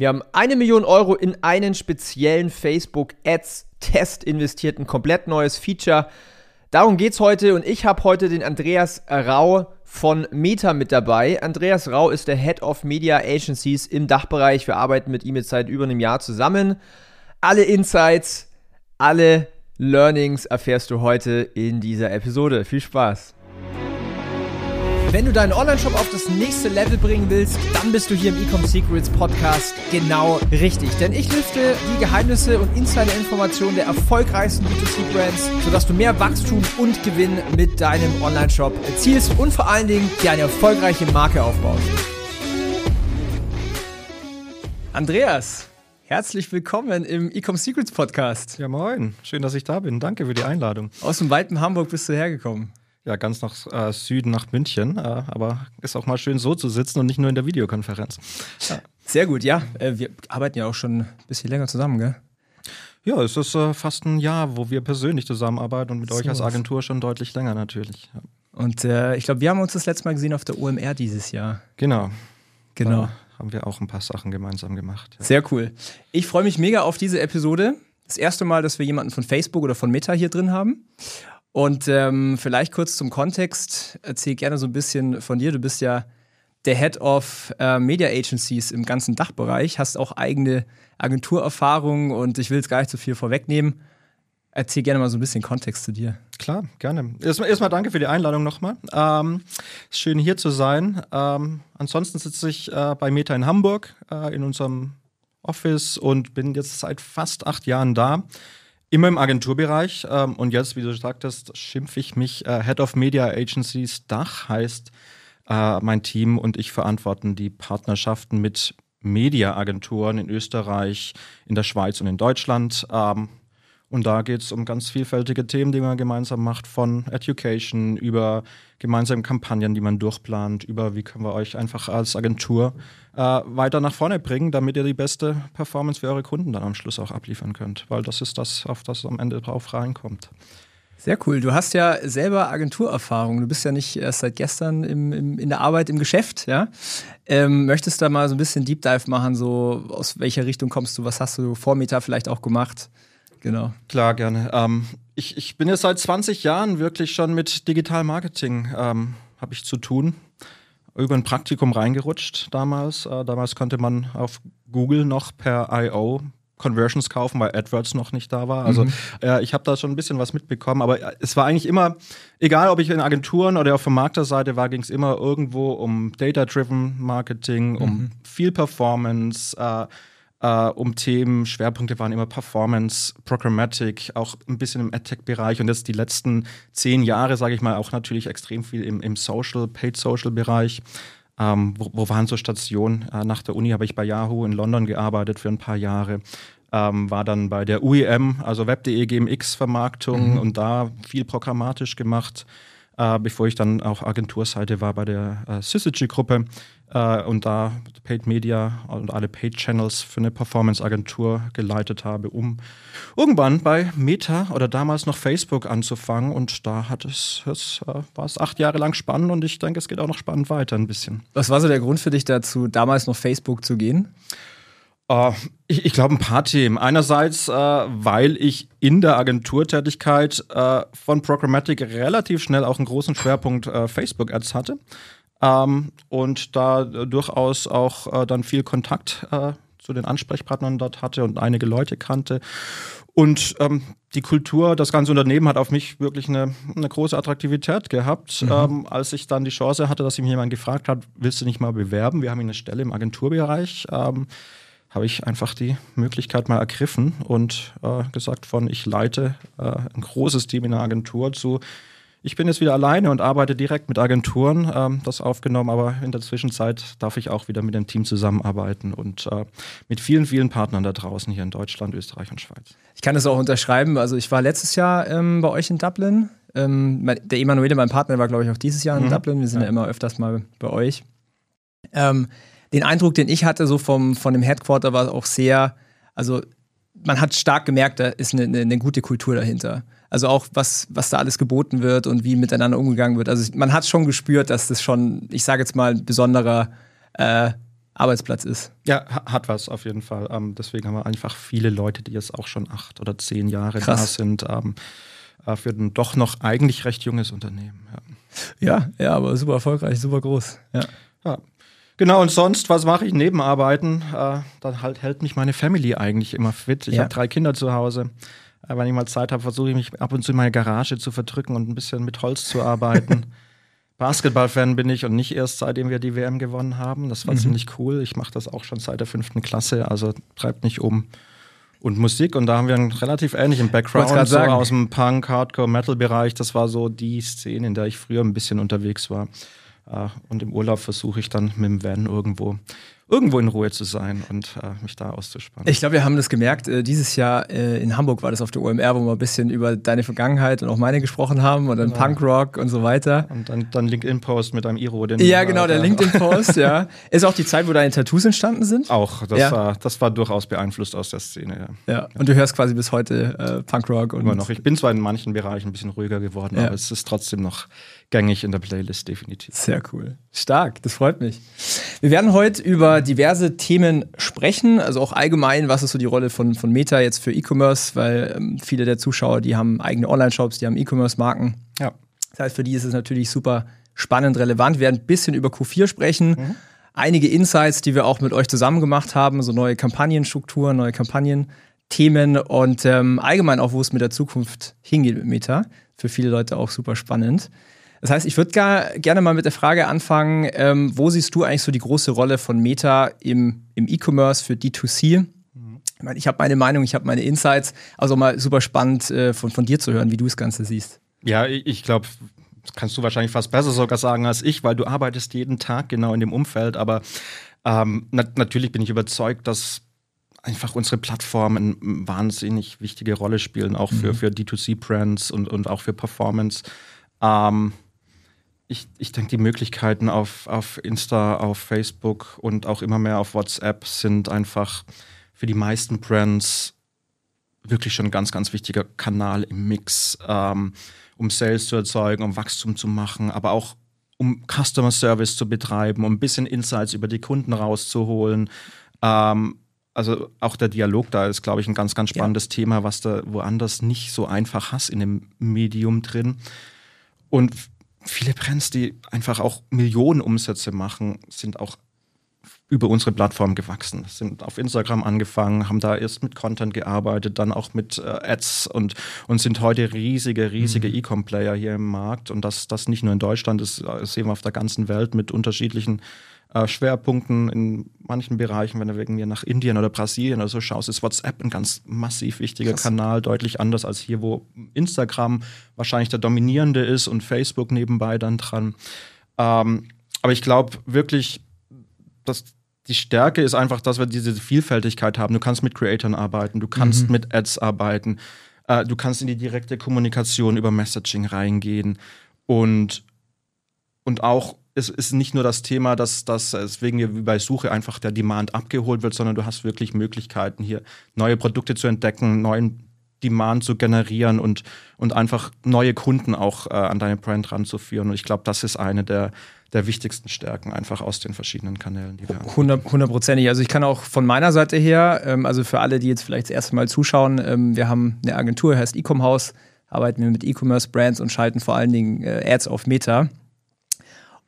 Wir haben eine Million Euro in einen speziellen Facebook Ads Test investiert, ein komplett neues Feature. Darum geht es heute und ich habe heute den Andreas Rau von Meta mit dabei. Andreas Rau ist der Head of Media Agencies im Dachbereich. Wir arbeiten mit ihm jetzt seit über einem Jahr zusammen. Alle Insights, alle Learnings erfährst du heute in dieser Episode. Viel Spaß! Wenn du deinen Online-Shop auf das nächste Level bringen willst, dann bist du hier im Ecom Secrets Podcast genau richtig. Denn ich lüfte die Geheimnisse und Insider-Informationen der erfolgreichsten B2C-Brands, sodass du mehr Wachstum und Gewinn mit deinem Online-Shop erzielst und vor allen Dingen dir eine erfolgreiche Marke aufbaust. Andreas, Herzlich willkommen im Ecom Secrets Podcast. Ja, moin. Schön, dass ich da bin. Danke für die Einladung. Aus dem weiten Hamburg bist du hergekommen ja, ganz nach äh, Süden, nach München. Äh, aber ist auch mal schön so zu sitzen und nicht nur in der Videokonferenz. Ja. Sehr gut, ja. Äh, wir arbeiten ja auch schon ein bisschen länger zusammen, gell? Ja, es ist äh, fast ein Jahr, wo wir persönlich zusammenarbeiten und mit so. euch als Agentur schon deutlich länger natürlich. Ja. Und äh, ich glaube, wir haben uns das letzte Mal gesehen auf der OMR dieses Jahr. Genau. Genau. Da haben wir auch ein paar Sachen gemeinsam gemacht. Ja. Sehr cool. Ich freue mich mega auf diese Episode. Das erste Mal, dass wir jemanden von Facebook oder von Meta hier drin haben. Und ähm, vielleicht kurz zum Kontext, erzähl gerne so ein bisschen von dir. Du bist ja der Head of äh, Media Agencies im ganzen Dachbereich, hast auch eigene Agenturerfahrungen und ich will jetzt gar nicht so viel vorwegnehmen. Erzähl gerne mal so ein bisschen Kontext zu dir. Klar, gerne. Erstmal, erstmal danke für die Einladung nochmal. Ähm, schön hier zu sein. Ähm, ansonsten sitze ich äh, bei Meta in Hamburg äh, in unserem Office und bin jetzt seit fast acht Jahren da. Immer im Agenturbereich. Ähm, und jetzt, wie du sagtest, schimpfe ich mich äh, Head of Media Agencies Dach, heißt äh, mein Team und ich verantworten die Partnerschaften mit Mediaagenturen in Österreich, in der Schweiz und in Deutschland. Ähm, und da geht es um ganz vielfältige Themen, die man gemeinsam macht, von Education über gemeinsame Kampagnen, die man durchplant, über wie können wir euch einfach als Agentur äh, weiter nach vorne bringen, damit ihr die beste Performance für eure Kunden dann am Schluss auch abliefern könnt. Weil das ist das, auf das es am Ende drauf reinkommt. Sehr cool. Du hast ja selber Agenturerfahrung. Du bist ja nicht erst seit gestern im, im, in der Arbeit im Geschäft, ja? Ähm, möchtest du da mal so ein bisschen Deep Dive machen? So aus welcher Richtung kommst du? Was hast du vor Meta vielleicht auch gemacht? Genau. Klar, gerne. Ähm, ich, ich bin jetzt seit 20 Jahren wirklich schon mit Digital Marketing ähm, habe ich zu tun. Über ein Praktikum reingerutscht damals. Äh, damals konnte man auf Google noch per I.O. Conversions kaufen, weil AdWords noch nicht da war. Also mhm. äh, ich habe da schon ein bisschen was mitbekommen, aber äh, es war eigentlich immer, egal ob ich in Agenturen oder auf Vermarkterseite war, ging es immer irgendwo um Data-Driven Marketing, um mhm. viel Performance, äh, äh, um Themen. Schwerpunkte waren immer Performance, Programmatic, auch ein bisschen im AdTech-Bereich und jetzt die letzten zehn Jahre, sage ich mal, auch natürlich extrem viel im, im Social, Paid-Social-Bereich. Ähm, wo, wo, waren so Stationen? Äh, nach der Uni habe ich bei Yahoo in London gearbeitet für ein paar Jahre. Ähm, war dann bei der UEM, also Web.de GMX-Vermarktung mhm. und da viel programmatisch gemacht, äh, bevor ich dann auch Agenturseite war bei der äh, Syzygy-Gruppe äh, und da Paid Media und alle Paid Channels für eine Performance-Agentur geleitet habe, um irgendwann bei Meta oder damals noch Facebook anzufangen. Und da hat es, es äh, war es acht Jahre lang spannend und ich denke, es geht auch noch spannend weiter ein bisschen. Was war so der Grund für dich dazu, damals noch Facebook zu gehen? Uh, ich, ich glaube, ein paar Themen. Einerseits, äh, weil ich in der Agenturtätigkeit äh, von Programmatic relativ schnell auch einen großen Schwerpunkt Facebook-Ads hatte. Ähm, und da durchaus auch äh, dann viel Kontakt äh, zu den Ansprechpartnern dort hatte und einige Leute kannte. Und ähm, die Kultur, das ganze Unternehmen hat auf mich wirklich eine, eine große Attraktivität gehabt. Mhm. Ähm, als ich dann die Chance hatte, dass mir jemand gefragt hat, willst du nicht mal bewerben? Wir haben eine Stelle im Agenturbereich. Ähm, habe ich einfach die Möglichkeit mal ergriffen und äh, gesagt von, ich leite äh, ein großes Team in der Agentur zu, ich bin jetzt wieder alleine und arbeite direkt mit Agenturen, ähm, das aufgenommen, aber in der Zwischenzeit darf ich auch wieder mit dem Team zusammenarbeiten und äh, mit vielen, vielen Partnern da draußen hier in Deutschland, Österreich und Schweiz. Ich kann das auch unterschreiben. Also ich war letztes Jahr ähm, bei euch in Dublin. Ähm, der Emanuele, mein Partner, war, glaube ich, auch dieses Jahr in mhm. Dublin. Wir sind ja. ja. immer öfters mal bei euch. Ähm, den Eindruck, den ich hatte, so vom, von dem Headquarter, war auch sehr, also man hat stark gemerkt, da ist eine, eine, eine gute Kultur dahinter. Also auch was, was da alles geboten wird und wie miteinander umgegangen wird. Also man hat schon gespürt, dass das schon, ich sage jetzt mal, ein besonderer äh, Arbeitsplatz ist. Ja, hat was auf jeden Fall. Ähm, deswegen haben wir einfach viele Leute, die jetzt auch schon acht oder zehn Jahre Krass. da sind. Ähm, äh, für ein doch noch eigentlich recht junges Unternehmen. Ja, ja, ja aber super erfolgreich, super groß. Ja. ja. Genau, und sonst, was mache ich neben Arbeiten? Äh, dann halt hält mich meine Family eigentlich immer fit. Ich ja. habe drei Kinder zu Hause. Äh, wenn ich mal Zeit habe, versuche ich mich ab und zu in meine Garage zu verdrücken und ein bisschen mit Holz zu arbeiten. Basketballfan bin ich und nicht erst seitdem wir die WM gewonnen haben. Das war mhm. ziemlich cool. Ich mache das auch schon seit der fünften Klasse, also treibt mich um. Und Musik, und da haben wir einen relativ ähnlichen Background so aus dem Punk, Hardcore, Metal-Bereich. Das war so die Szene, in der ich früher ein bisschen unterwegs war. Äh, und im Urlaub versuche ich dann mit dem Van irgendwo irgendwo in Ruhe zu sein und äh, mich da auszuspannen. Ich glaube, wir haben das gemerkt. Äh, dieses Jahr äh, in Hamburg war das auf der OMR, wo wir ein bisschen über deine Vergangenheit und auch meine gesprochen haben und dann ja. Punkrock und so weiter. Und dann, dann LinkedIn-Post mit einem Iro. Den ja, genau, der LinkedIn-Post, ja. Ist auch die Zeit, wo deine Tattoos entstanden sind? Auch, das, ja. war, das war durchaus beeinflusst aus der Szene, ja. ja. Und du hörst quasi bis heute äh, Punkrock und. Immer noch. Ich bin zwar in manchen Bereichen ein bisschen ruhiger geworden, aber es ist trotzdem noch gängig in der Playlist, definitiv. Sehr cool. Stark, das freut mich. Wir werden heute über diverse Themen sprechen, also auch allgemein, was ist so die Rolle von, von Meta jetzt für E-Commerce, weil ähm, viele der Zuschauer, die haben eigene Online-Shops, die haben E-Commerce-Marken. Ja. Das heißt, für die ist es natürlich super spannend, relevant. Wir werden ein bisschen über Q4 sprechen. Mhm. Einige Insights, die wir auch mit euch zusammen gemacht haben, so neue Kampagnenstrukturen, neue Kampagnenthemen und ähm, allgemein auch, wo es mit der Zukunft hingeht mit Meta. Für viele Leute auch super spannend. Das heißt, ich würde gerne mal mit der Frage anfangen, ähm, wo siehst du eigentlich so die große Rolle von Meta im, im E-Commerce für D2C? Ich, mein, ich habe meine Meinung, ich habe meine Insights, also mal super spannend äh, von, von dir zu hören, wie du das Ganze siehst. Ja, ich glaube, das kannst du wahrscheinlich fast besser sogar sagen als ich, weil du arbeitest jeden Tag genau in dem Umfeld. Aber ähm, na natürlich bin ich überzeugt, dass einfach unsere Plattformen eine wahnsinnig wichtige Rolle spielen, auch für, mhm. für D2C-Brands und, und auch für Performance. Ähm, ich, ich denke, die Möglichkeiten auf, auf Insta, auf Facebook und auch immer mehr auf WhatsApp sind einfach für die meisten Brands wirklich schon ein ganz, ganz wichtiger Kanal im Mix, ähm, um Sales zu erzeugen, um Wachstum zu machen, aber auch um Customer Service zu betreiben, um ein bisschen Insights über die Kunden rauszuholen. Ähm, also auch der Dialog da ist, glaube ich, ein ganz, ganz spannendes ja. Thema, was du woanders nicht so einfach hast in dem Medium drin. Und viele Brands, die einfach auch Millionen Umsätze machen, sind auch über unsere Plattform gewachsen. Sind auf Instagram angefangen, haben da erst mit Content gearbeitet, dann auch mit äh, Ads und, und sind heute riesige, riesige mhm. E-Com-Player hier im Markt. Und das, das nicht nur in Deutschland, das sehen wir auf der ganzen Welt mit unterschiedlichen äh, Schwerpunkten in manchen Bereichen, wenn du wegen mir nach Indien oder Brasilien oder so schaust, ist WhatsApp ein ganz massiv wichtiger Krass. Kanal, deutlich anders als hier, wo Instagram wahrscheinlich der dominierende ist und Facebook nebenbei dann dran. Ähm, aber ich glaube wirklich, dass die Stärke ist einfach, dass wir diese Vielfältigkeit haben. Du kannst mit Creatoren arbeiten, du kannst mhm. mit Ads arbeiten, äh, du kannst in die direkte Kommunikation über Messaging reingehen und, und auch es ist nicht nur das Thema, dass, dass deswegen wie bei Suche einfach der Demand abgeholt wird, sondern du hast wirklich Möglichkeiten, hier neue Produkte zu entdecken, neuen Demand zu generieren und, und einfach neue Kunden auch äh, an deine Brand ranzuführen. Und ich glaube, das ist eine der, der wichtigsten Stärken einfach aus den verschiedenen Kanälen, die wir haben. Hundertprozentig. Also ich kann auch von meiner Seite her, ähm, also für alle, die jetzt vielleicht das erste Mal zuschauen, ähm, wir haben eine Agentur, heißt Ecom House, arbeiten wir mit E-Commerce-Brands und schalten vor allen Dingen äh, Ads auf Meta.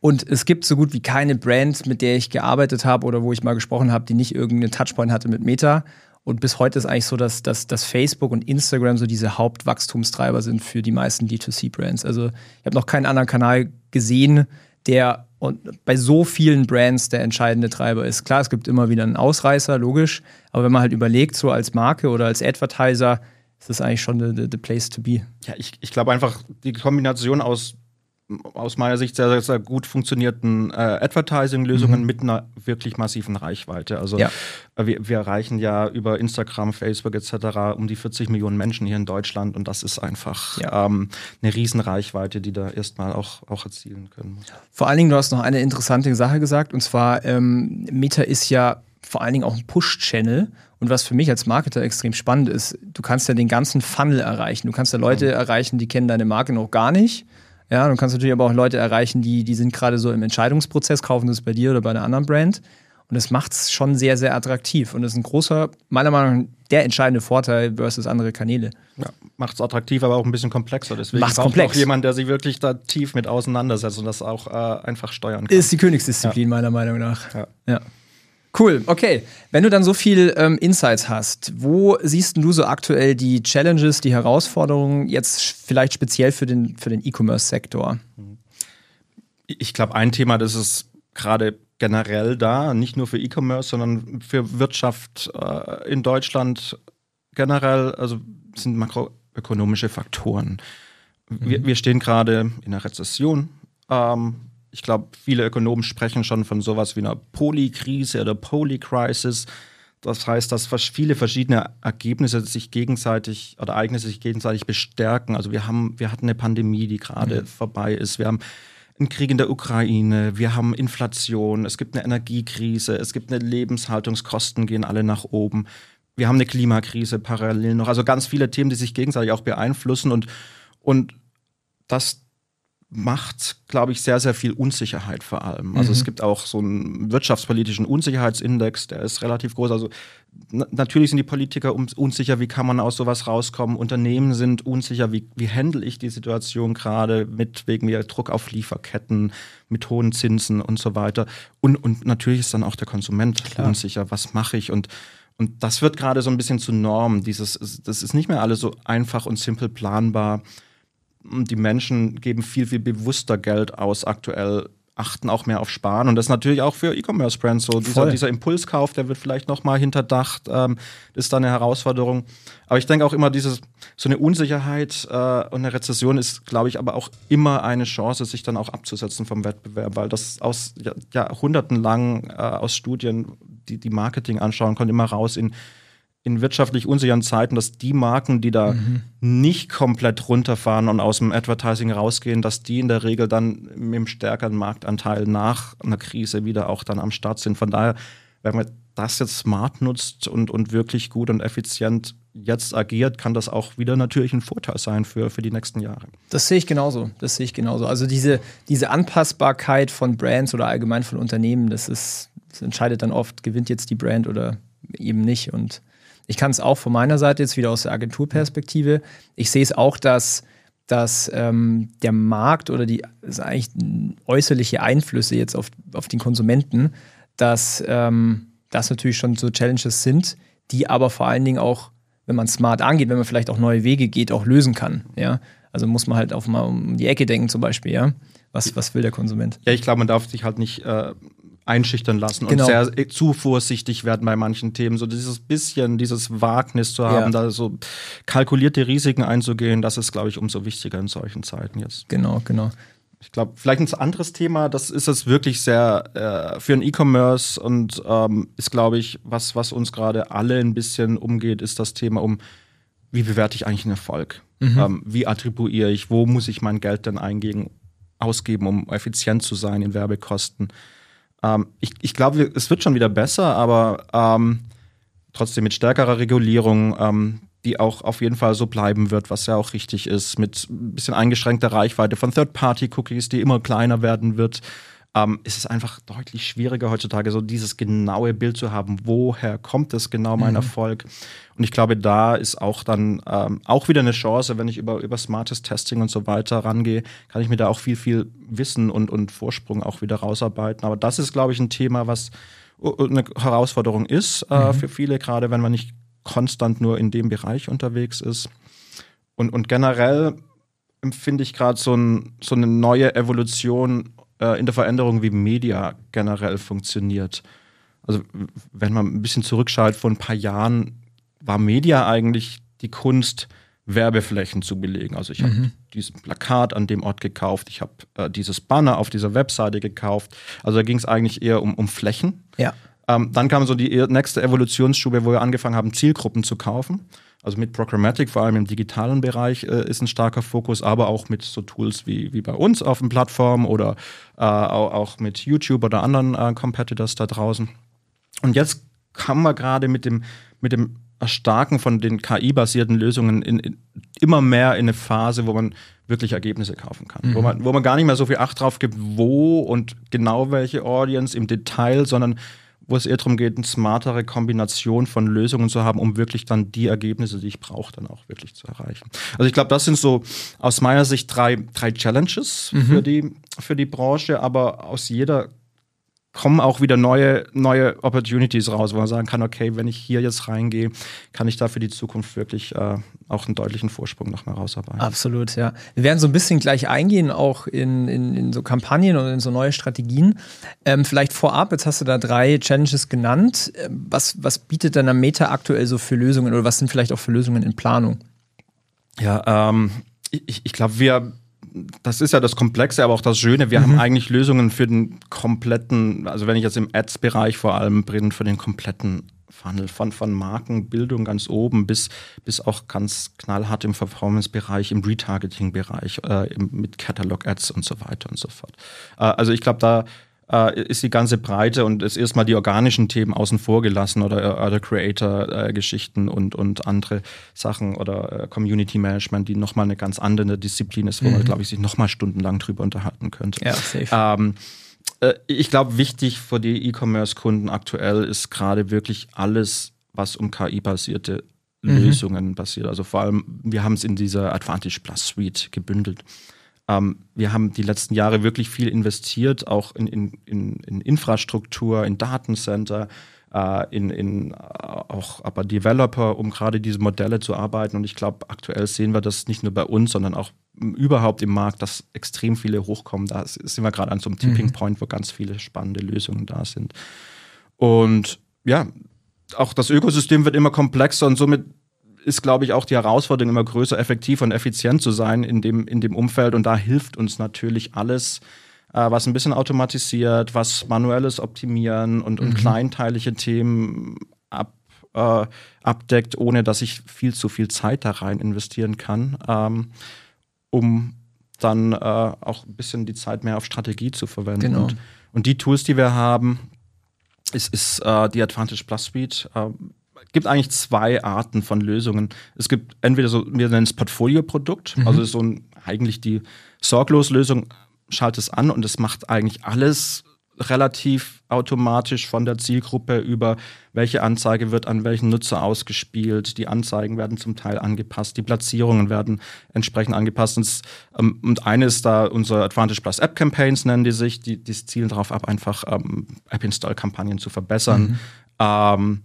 Und es gibt so gut wie keine Brand, mit der ich gearbeitet habe oder wo ich mal gesprochen habe, die nicht irgendeinen Touchpoint hatte mit Meta. Und bis heute ist eigentlich so, dass, dass, dass Facebook und Instagram so diese Hauptwachstumstreiber sind für die meisten D2C-Brands. Also ich habe noch keinen anderen Kanal gesehen, der und bei so vielen Brands der entscheidende Treiber ist. Klar, es gibt immer wieder einen Ausreißer, logisch, aber wenn man halt überlegt, so als Marke oder als Advertiser, ist das eigentlich schon the, the, place to be. Ja, ich, ich glaube einfach, die Kombination aus aus meiner Sicht sehr, sehr, gut funktionierten äh, Advertising-Lösungen mhm. mit einer wirklich massiven Reichweite. Also ja. äh, wir, wir, erreichen ja über Instagram, Facebook etc. um die 40 Millionen Menschen hier in Deutschland und das ist einfach ja. ähm, eine Riesenreichweite, die da erstmal auch, auch erzielen können. Vor allen Dingen, du hast noch eine interessante Sache gesagt und zwar ähm, Meta ist ja vor allen Dingen auch ein Push-Channel. Und was für mich als Marketer extrem spannend ist, du kannst ja den ganzen Funnel erreichen. Du kannst ja Leute mhm. erreichen, die kennen deine Marke noch gar nicht ja, du kannst natürlich aber auch Leute erreichen, die, die sind gerade so im Entscheidungsprozess, kaufen das bei dir oder bei einer anderen Brand. Und das macht es schon sehr, sehr attraktiv. Und das ist ein großer, meiner Meinung nach, der entscheidende Vorteil versus andere Kanäle. Ja, macht es attraktiv, aber auch ein bisschen komplexer. Deswegen macht komplex. auch jemand, der sich wirklich da tief mit auseinandersetzt und das auch äh, einfach steuern kann. Ist die Königsdisziplin, ja. meiner Meinung nach. Ja. ja. Cool, okay. Wenn du dann so viel ähm, Insights hast, wo siehst du so aktuell die Challenges, die Herausforderungen jetzt vielleicht speziell für den, für den E-Commerce-Sektor? Ich glaube, ein Thema, das ist gerade generell da, nicht nur für E-Commerce, sondern für Wirtschaft äh, in Deutschland generell, also sind makroökonomische Faktoren. Mhm. Wir, wir, stehen gerade in einer Rezession. Ähm, ich glaube, viele Ökonomen sprechen schon von sowas wie einer Polykrise oder Polycrisis. Das heißt, dass viele verschiedene Ergebnisse sich gegenseitig oder Ereignisse sich gegenseitig bestärken. Also wir haben, wir hatten eine Pandemie, die gerade mhm. vorbei ist. Wir haben einen Krieg in der Ukraine, wir haben Inflation, es gibt eine Energiekrise, es gibt eine Lebenshaltungskosten gehen alle nach oben. Wir haben eine Klimakrise parallel noch. Also ganz viele Themen, die sich gegenseitig auch beeinflussen und, und das macht, glaube ich, sehr, sehr viel Unsicherheit vor allem. Also mhm. es gibt auch so einen wirtschaftspolitischen Unsicherheitsindex, der ist relativ groß. Also natürlich sind die Politiker unsicher, wie kann man aus sowas rauskommen. Unternehmen sind unsicher, wie, wie handle ich die Situation gerade mit wegen mir Druck auf Lieferketten, mit hohen Zinsen und so weiter. Und, und natürlich ist dann auch der Konsument Klar. unsicher, was mache ich und und das wird gerade so ein bisschen zu Norm. Dieses, das ist nicht mehr alles so einfach und simpel planbar die Menschen geben viel, viel bewusster Geld aus aktuell achten auch mehr auf Sparen und das ist natürlich auch für E-Commerce-Brands so. Dieser, dieser, Impulskauf, der wird vielleicht nochmal hinterdacht, ähm, ist da eine Herausforderung. Aber ich denke auch immer, dieses, so eine Unsicherheit äh, und eine Rezession ist, glaube ich, aber auch immer eine Chance, sich dann auch abzusetzen vom Wettbewerb, weil das aus Jahrhunderten lang äh, aus Studien, die, die Marketing anschauen, kommt immer raus in in wirtschaftlich unsicheren Zeiten, dass die Marken, die da mhm. nicht komplett runterfahren und aus dem Advertising rausgehen, dass die in der Regel dann mit einem stärkeren Marktanteil nach einer Krise wieder auch dann am Start sind. Von daher, wenn man das jetzt smart nutzt und, und wirklich gut und effizient jetzt agiert, kann das auch wieder natürlich ein Vorteil sein für, für die nächsten Jahre. Das sehe ich genauso. Das sehe ich genauso. Also diese, diese Anpassbarkeit von Brands oder allgemein von Unternehmen, das ist, das entscheidet dann oft, gewinnt jetzt die Brand oder eben nicht. Und ich kann es auch von meiner Seite jetzt wieder aus der Agenturperspektive. Ich sehe es auch, dass, dass ähm, der Markt oder die eigentlich äußerliche Einflüsse jetzt auf, auf den Konsumenten, dass ähm, das natürlich schon so Challenges sind, die aber vor allen Dingen auch, wenn man smart angeht, wenn man vielleicht auch neue Wege geht, auch lösen kann. Ja? Also muss man halt auch mal um die Ecke denken, zum Beispiel, ja. Was, was will der Konsument? Ja, ich glaube, man darf sich halt nicht äh, einschüchtern lassen genau. und sehr äh, zu vorsichtig werden bei manchen Themen. So dieses bisschen, dieses Wagnis zu haben, ja. da so kalkulierte Risiken einzugehen, das ist, glaube ich, umso wichtiger in solchen Zeiten jetzt. Genau, genau. Ich glaube, vielleicht ein anderes Thema, das ist es wirklich sehr äh, für ein E-Commerce und ähm, ist, glaube ich, was, was uns gerade alle ein bisschen umgeht, ist das Thema um, wie bewerte ich eigentlich einen Erfolg? Mhm. Ähm, wie attribuiere ich, wo muss ich mein Geld denn eingehen, ausgeben, um effizient zu sein in Werbekosten? Ähm, ich ich glaube, es wird schon wieder besser, aber ähm, trotzdem mit stärkerer Regulierung, ähm, die auch auf jeden Fall so bleiben wird, was ja auch richtig ist, mit ein bisschen eingeschränkter Reichweite von Third-Party-Cookies, die immer kleiner werden wird ähm, ist es einfach deutlich schwieriger heutzutage, so dieses genaue Bild zu haben, woher kommt es genau mein mhm. Erfolg. Und ich glaube, da ist auch dann ähm, auch wieder eine Chance, wenn ich über, über smartes Testing und so weiter rangehe, kann ich mir da auch viel, viel Wissen und, und Vorsprung auch wieder rausarbeiten. Aber das ist, glaube ich, ein Thema, was eine Herausforderung ist äh, mhm. für viele, gerade wenn man nicht konstant nur in dem Bereich unterwegs ist. Und, und generell empfinde ich gerade so, ein, so eine neue Evolution äh, in der Veränderung, wie Media generell funktioniert. Also wenn man ein bisschen zurückschaut, vor ein paar Jahren war Media eigentlich die Kunst, Werbeflächen zu belegen. Also ich habe mhm. dieses Plakat an dem Ort gekauft, ich habe äh, dieses Banner auf dieser Webseite gekauft. Also da ging es eigentlich eher um, um Flächen. Ja. Ähm, dann kam so die nächste Evolutionsstube, wo wir angefangen haben, Zielgruppen zu kaufen. Also mit Programmatic, vor allem im digitalen Bereich, äh, ist ein starker Fokus, aber auch mit so Tools wie, wie bei uns auf den Plattformen oder äh, auch, auch, mit YouTube oder anderen äh, Competitors da draußen. Und jetzt kommen wir gerade mit dem, mit dem Erstarken von den KI-basierten Lösungen in, in, immer mehr in eine Phase, wo man wirklich Ergebnisse kaufen kann. Mhm. Wo, man, wo man gar nicht mehr so viel Acht drauf gibt, wo und genau welche Audience im Detail, sondern wo es eher darum geht, eine smartere Kombination von Lösungen zu haben, um wirklich dann die Ergebnisse, die ich brauche, dann auch wirklich zu erreichen. Also ich glaube, das sind so aus meiner Sicht drei, drei Challenges mhm. für, die, für die Branche, aber aus jeder kommen auch wieder neue, neue Opportunities raus, wo man sagen kann, okay, wenn ich hier jetzt reingehe, kann ich da für die Zukunft wirklich äh, auch einen deutlichen Vorsprung noch mal rausarbeiten. Absolut, ja. Wir werden so ein bisschen gleich eingehen, auch in, in, in so Kampagnen und in so neue Strategien. Ähm, vielleicht vorab, jetzt hast du da drei Challenges genannt. Ähm, was, was bietet dann am Meta aktuell so für Lösungen oder was sind vielleicht auch für Lösungen in Planung? Ja, ähm, ich, ich glaube, wir das ist ja das Komplexe, aber auch das Schöne. Wir mhm. haben eigentlich Lösungen für den kompletten, also wenn ich jetzt im Ads-Bereich vor allem bin, für den kompletten Funnel von, von Markenbildung ganz oben bis, bis auch ganz knallhart im Performance-Bereich, im Retargeting-Bereich, äh, mit Catalog-Ads und so weiter und so fort. Äh, also ich glaube, da äh, ist die ganze Breite und ist erstmal die organischen Themen außen vor gelassen oder, oder Creator-Geschichten und, und andere Sachen oder äh, Community Management, die nochmal eine ganz andere Disziplin ist, wo mhm. man, glaube ich, sich nochmal stundenlang drüber unterhalten könnte. Ja, safe. Ähm, äh, ich glaube, wichtig für die E-Commerce-Kunden aktuell ist gerade wirklich alles, was um KI-basierte mhm. Lösungen basiert. Also vor allem, wir haben es in dieser Advantage Plus Suite gebündelt. Ähm, wir haben die letzten Jahre wirklich viel investiert, auch in, in, in, in Infrastruktur, in Datencenter, äh, in, in äh, auch aber Developer, um gerade diese Modelle zu arbeiten. Und ich glaube, aktuell sehen wir das nicht nur bei uns, sondern auch überhaupt im Markt, dass extrem viele hochkommen. Da sind wir gerade an so einem Tipping mhm. Point, wo ganz viele spannende Lösungen da sind. Und ja, auch das Ökosystem wird immer komplexer und somit ist, glaube ich, auch die Herausforderung, immer größer, effektiv und effizient zu sein in dem, in dem Umfeld. Und da hilft uns natürlich alles, äh, was ein bisschen automatisiert, was manuelles Optimieren und, und mhm. kleinteilige Themen ab, äh, abdeckt, ohne dass ich viel zu viel Zeit da rein investieren kann, ähm, um dann äh, auch ein bisschen die Zeit mehr auf Strategie zu verwenden. Genau. Und, und die Tools, die wir haben, ist, ist äh, die Advantage Plus Suite. Gibt eigentlich zwei Arten von Lösungen. Es gibt entweder so, wir nennen es Portfolio-Produkt, mhm. also so ein, eigentlich die Sorglos-Lösung, schalt es an und es macht eigentlich alles relativ automatisch von der Zielgruppe über welche Anzeige wird an welchen Nutzer ausgespielt. Die Anzeigen werden zum Teil angepasst, die Platzierungen werden entsprechend angepasst. Und, ähm, und eine ist da unsere Advantage Plus App Campaigns nennen die sich, die, die zielen darauf ab, einfach ähm, App Install Kampagnen zu verbessern. Mhm. Ähm,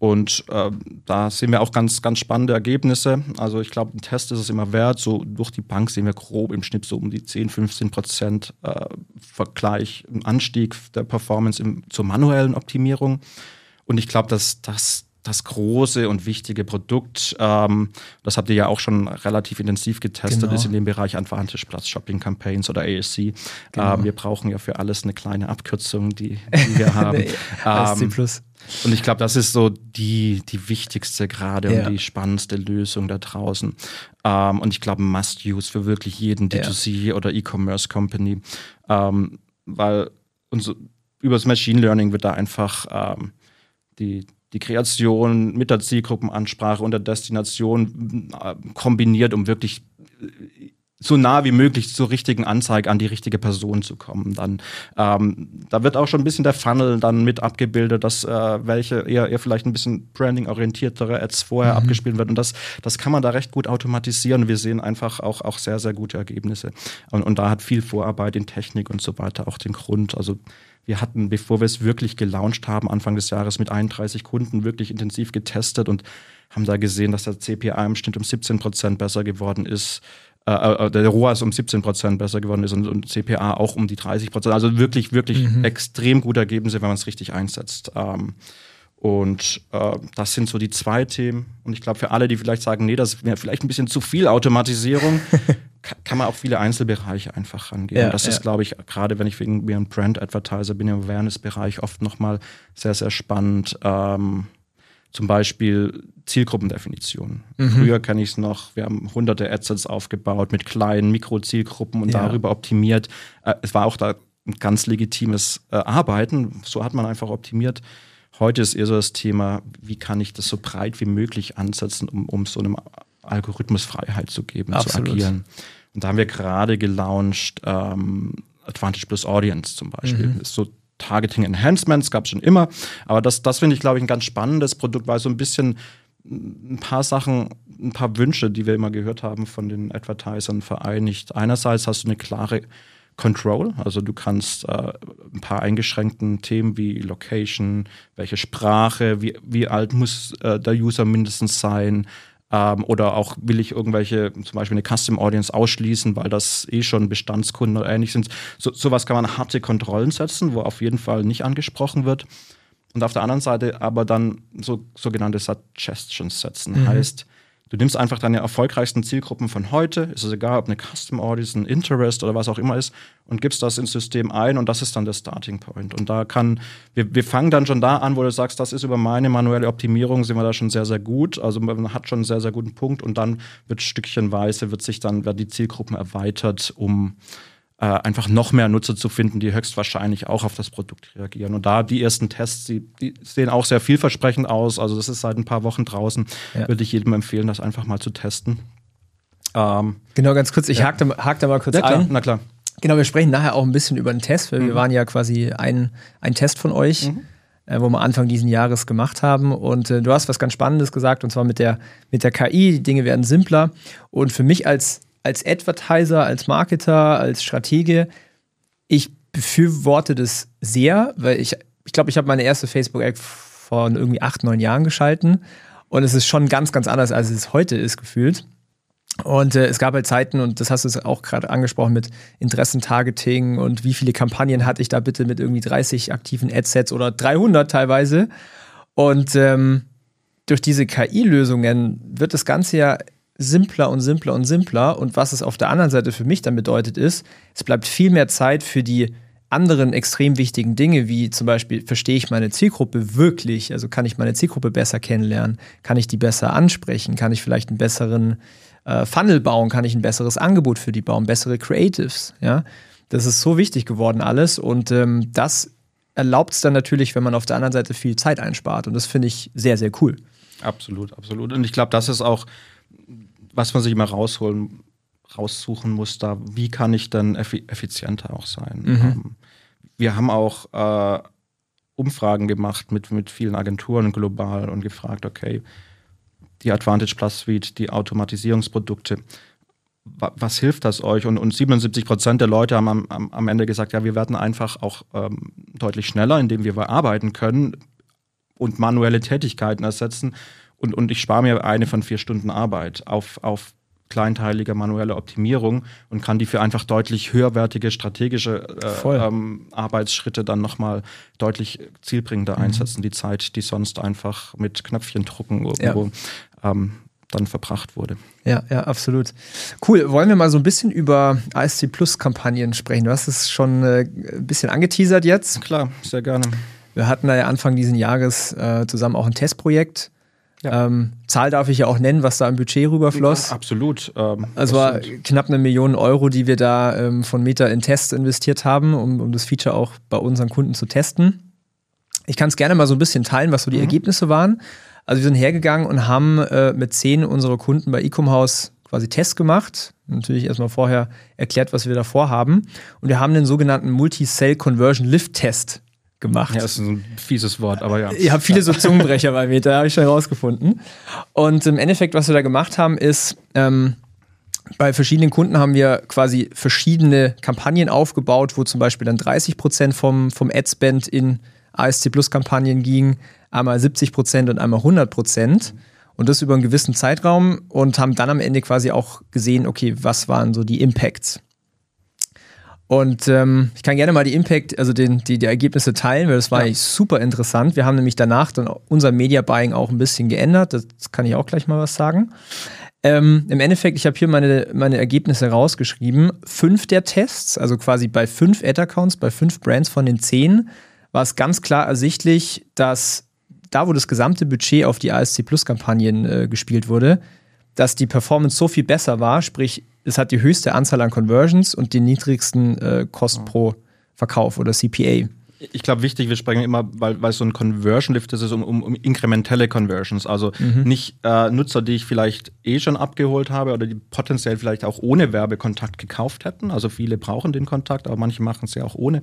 und äh, da sehen wir auch ganz, ganz spannende Ergebnisse. Also ich glaube, ein Test ist es immer wert. So durch die Bank sehen wir grob im Schnitt so um die 10, 15 Prozent äh, Vergleich, einen Anstieg der Performance im, zur manuellen Optimierung. Und ich glaube, dass das das große und wichtige Produkt, ähm, das habt ihr ja auch schon relativ intensiv getestet, genau. ist in dem Bereich Advantage Plus Shopping Campaigns oder ASC. Genau. Ähm, wir brauchen ja für alles eine kleine Abkürzung, die, die wir haben. ASC ähm, Plus. Und ich glaube, das ist so die, die wichtigste gerade ja. und die spannendste Lösung da draußen. Ähm, und ich glaube, Must-Use für wirklich jeden D2C ja. oder E-Commerce Company, ähm, weil unser, über das Machine Learning wird da einfach ähm, die die Kreation mit der Zielgruppenansprache und der Destination äh, kombiniert, um wirklich so nah wie möglich zur richtigen Anzeige an die richtige Person zu kommen. Dann ähm, da wird auch schon ein bisschen der Funnel dann mit abgebildet, dass äh, welche eher, eher vielleicht ein bisschen Branding-orientiertere Ads vorher mhm. abgespielt werden. Und das, das kann man da recht gut automatisieren. Wir sehen einfach auch, auch sehr, sehr gute Ergebnisse. Und, und da hat viel Vorarbeit in Technik und so weiter auch den Grund. Also wir hatten, bevor wir es wirklich gelauncht haben, Anfang des Jahres mit 31 Kunden wirklich intensiv getestet und haben da gesehen, dass der CPA im Schnitt um 17 Prozent besser geworden ist. Äh, äh, der ROAS um 17 Prozent besser geworden ist und, und, CPA auch um die 30 Prozent. Also wirklich, wirklich mhm. extrem gute Ergebnisse, wenn man es richtig einsetzt. Ähm, und äh, das sind so die zwei Themen. Und ich glaube, für alle, die vielleicht sagen, nee, das wäre vielleicht ein bisschen zu viel Automatisierung, kann man auch viele Einzelbereiche einfach rangehen. Ja, das ja. ist, glaube ich, gerade wenn ich wegen mir ein Brand-Advertiser bin im Awareness-Bereich oft nochmal sehr, sehr spannend. Ähm, zum Beispiel Zielgruppendefinition. Mhm. Früher kenne ich es noch, wir haben hunderte Adsets aufgebaut mit kleinen Mikrozielgruppen und ja. darüber optimiert. Äh, es war auch da ein ganz legitimes äh, Arbeiten. So hat man einfach optimiert. Heute ist eher so das Thema, wie kann ich das so breit wie möglich ansetzen, um, um so einem Algorithmus Freiheit zu geben, Absolut. zu agieren. Und da haben wir gerade gelauncht ähm, Advantage Plus Audience zum Beispiel. Mhm. Ist so Targeting Enhancements gab es schon immer. Aber das, das finde ich, glaube ich, ein ganz spannendes Produkt, weil so ein bisschen ein paar Sachen, ein paar Wünsche, die wir immer gehört haben von den Advertisern vereinigt. Einerseits hast du eine klare Control, also du kannst äh, ein paar eingeschränkten Themen wie Location, welche Sprache, wie, wie alt muss äh, der User mindestens sein, ähm, oder auch will ich irgendwelche, zum Beispiel eine Custom Audience ausschließen, weil das eh schon Bestandskunden oder ähnlich sind. So, sowas kann man harte Kontrollen setzen, wo auf jeden Fall nicht angesprochen wird. Und auf der anderen Seite aber dann so sogenannte Suggestions setzen. Mhm. Heißt, Du nimmst einfach deine erfolgreichsten Zielgruppen von heute, ist es egal, ob eine Custom Audience, ein Interest oder was auch immer ist, und gibst das ins System ein und das ist dann der Starting Point. Und da kann, wir, wir fangen dann schon da an, wo du sagst, das ist über meine manuelle Optimierung, sind wir da schon sehr, sehr gut. Also man hat schon einen sehr, sehr guten Punkt und dann wird stückchenweise, wird sich dann, werden die Zielgruppen erweitert, um äh, einfach noch mehr Nutzer zu finden, die höchstwahrscheinlich auch auf das Produkt reagieren. Und da die ersten Tests, die, die sehen auch sehr vielversprechend aus. Also das ist seit ein paar Wochen draußen. Ja. Würde ich jedem empfehlen, das einfach mal zu testen. Ähm, genau, ganz kurz, ich ja. hake, da, hake da mal kurz ja, klar, ein. Na klar. Genau, wir sprechen nachher auch ein bisschen über den Test, weil mhm. wir waren ja quasi ein, ein Test von euch. Mhm äh, wo wir Anfang diesen Jahres gemacht haben. Und äh, du hast was ganz Spannendes gesagt, und zwar mit der, mit der KI. Die Dinge werden simpler. Und für mich als als Advertiser, als Marketer, als Stratege, ich befürworte das sehr, weil ich, ich glaube, ich habe meine erste Facebook-Ad vor irgendwie acht, neun Jahren geschalten und es ist schon ganz, ganz anders, als es heute ist, gefühlt. Und äh, es gab halt Zeiten, und das hast du auch gerade angesprochen mit Interessentargeting und wie viele Kampagnen hatte ich da bitte mit irgendwie 30 aktiven Adsets oder 300 teilweise. Und ähm, durch diese KI-Lösungen wird das Ganze ja simpler und simpler und simpler. Und was es auf der anderen Seite für mich dann bedeutet, ist, es bleibt viel mehr Zeit für die anderen extrem wichtigen Dinge, wie zum Beispiel, verstehe ich meine Zielgruppe wirklich? Also kann ich meine Zielgruppe besser kennenlernen? Kann ich die besser ansprechen? Kann ich vielleicht einen besseren äh, Funnel bauen? Kann ich ein besseres Angebot für die bauen? Bessere Creatives? Ja, das ist so wichtig geworden alles. Und ähm, das erlaubt es dann natürlich, wenn man auf der anderen Seite viel Zeit einspart. Und das finde ich sehr, sehr cool. Absolut, absolut. Und ich glaube, das ist auch was man sich immer rausholen, raussuchen muss, da, wie kann ich dann effizienter auch sein. Mhm. Ähm, wir haben auch äh, Umfragen gemacht mit, mit vielen Agenturen global und gefragt, okay, die Advantage Plus Suite, die Automatisierungsprodukte, was hilft das euch? Und, und 77 Prozent der Leute haben am, am, am, Ende gesagt, ja, wir werden einfach auch ähm, deutlich schneller, indem wir arbeiten können und manuelle Tätigkeiten ersetzen und, und ich spare mir eine von vier Stunden Arbeit auf, auf kleinteiliger manueller Optimierung und kann die für einfach deutlich höherwertige strategische äh, ähm, Arbeitsschritte dann nochmal deutlich zielbringender mhm. einsetzen. Die Zeit, die sonst einfach mit Knöpfchen drucken irgendwo ja. ähm, dann verbracht wurde. Ja, ja, absolut. Cool. Wollen wir mal so ein bisschen über ASC Plus Kampagnen sprechen? Du hast es schon äh, ein bisschen angeteasert jetzt. Klar, sehr gerne. Wir hatten da ja Anfang dieses Jahres äh, zusammen auch ein Testprojekt ja. Ähm, Zahl darf ich ja auch nennen, was da im Budget rüberfloss. Ja, absolut. Ähm, also war knapp eine Million Euro, die wir da ähm, von Meta in Tests investiert haben, um, um das Feature auch bei unseren Kunden zu testen. Ich kann es gerne mal so ein bisschen teilen, was so die mhm. Ergebnisse waren. Also wir sind hergegangen und haben äh, mit zehn unserer Kunden bei Ecom House quasi Tests gemacht. Natürlich erstmal vorher erklärt, was wir da vorhaben. Und wir haben den sogenannten Multi-Cell Conversion Lift Test gemacht. Ja, das ist ein fieses Wort, aber ja. Ihr habt viele so Zungenbrecher bei mir, da habe ich schon herausgefunden. Und im Endeffekt, was wir da gemacht haben, ist, ähm, bei verschiedenen Kunden haben wir quasi verschiedene Kampagnen aufgebaut, wo zum Beispiel dann 30 Prozent vom, vom Ad-Spend in ASC Plus Kampagnen ging, einmal 70 Prozent und einmal 100 Prozent. Und das über einen gewissen Zeitraum und haben dann am Ende quasi auch gesehen, okay, was waren so die Impacts. Und ähm, ich kann gerne mal die Impact, also den, die, die Ergebnisse teilen, weil das war ja. super interessant. Wir haben nämlich danach dann unser Media Buying auch ein bisschen geändert. Das kann ich auch gleich mal was sagen. Ähm, Im Endeffekt, ich habe hier meine, meine Ergebnisse rausgeschrieben. Fünf der Tests, also quasi bei fünf Ad-Accounts, bei fünf Brands von den zehn, war es ganz klar ersichtlich, dass da, wo das gesamte Budget auf die ASC Plus-Kampagnen äh, gespielt wurde, dass die Performance so viel besser war, sprich es hat die höchste Anzahl an Conversions und den niedrigsten äh, Kost pro Verkauf oder CPA. Ich glaube, wichtig, wir sprechen immer, weil, weil so ein Conversion Lift ist, um, um, um inkrementelle Conversions. Also mhm. nicht äh, Nutzer, die ich vielleicht eh schon abgeholt habe oder die potenziell vielleicht auch ohne Werbekontakt gekauft hätten. Also viele brauchen den Kontakt, aber manche machen es ja auch ohne.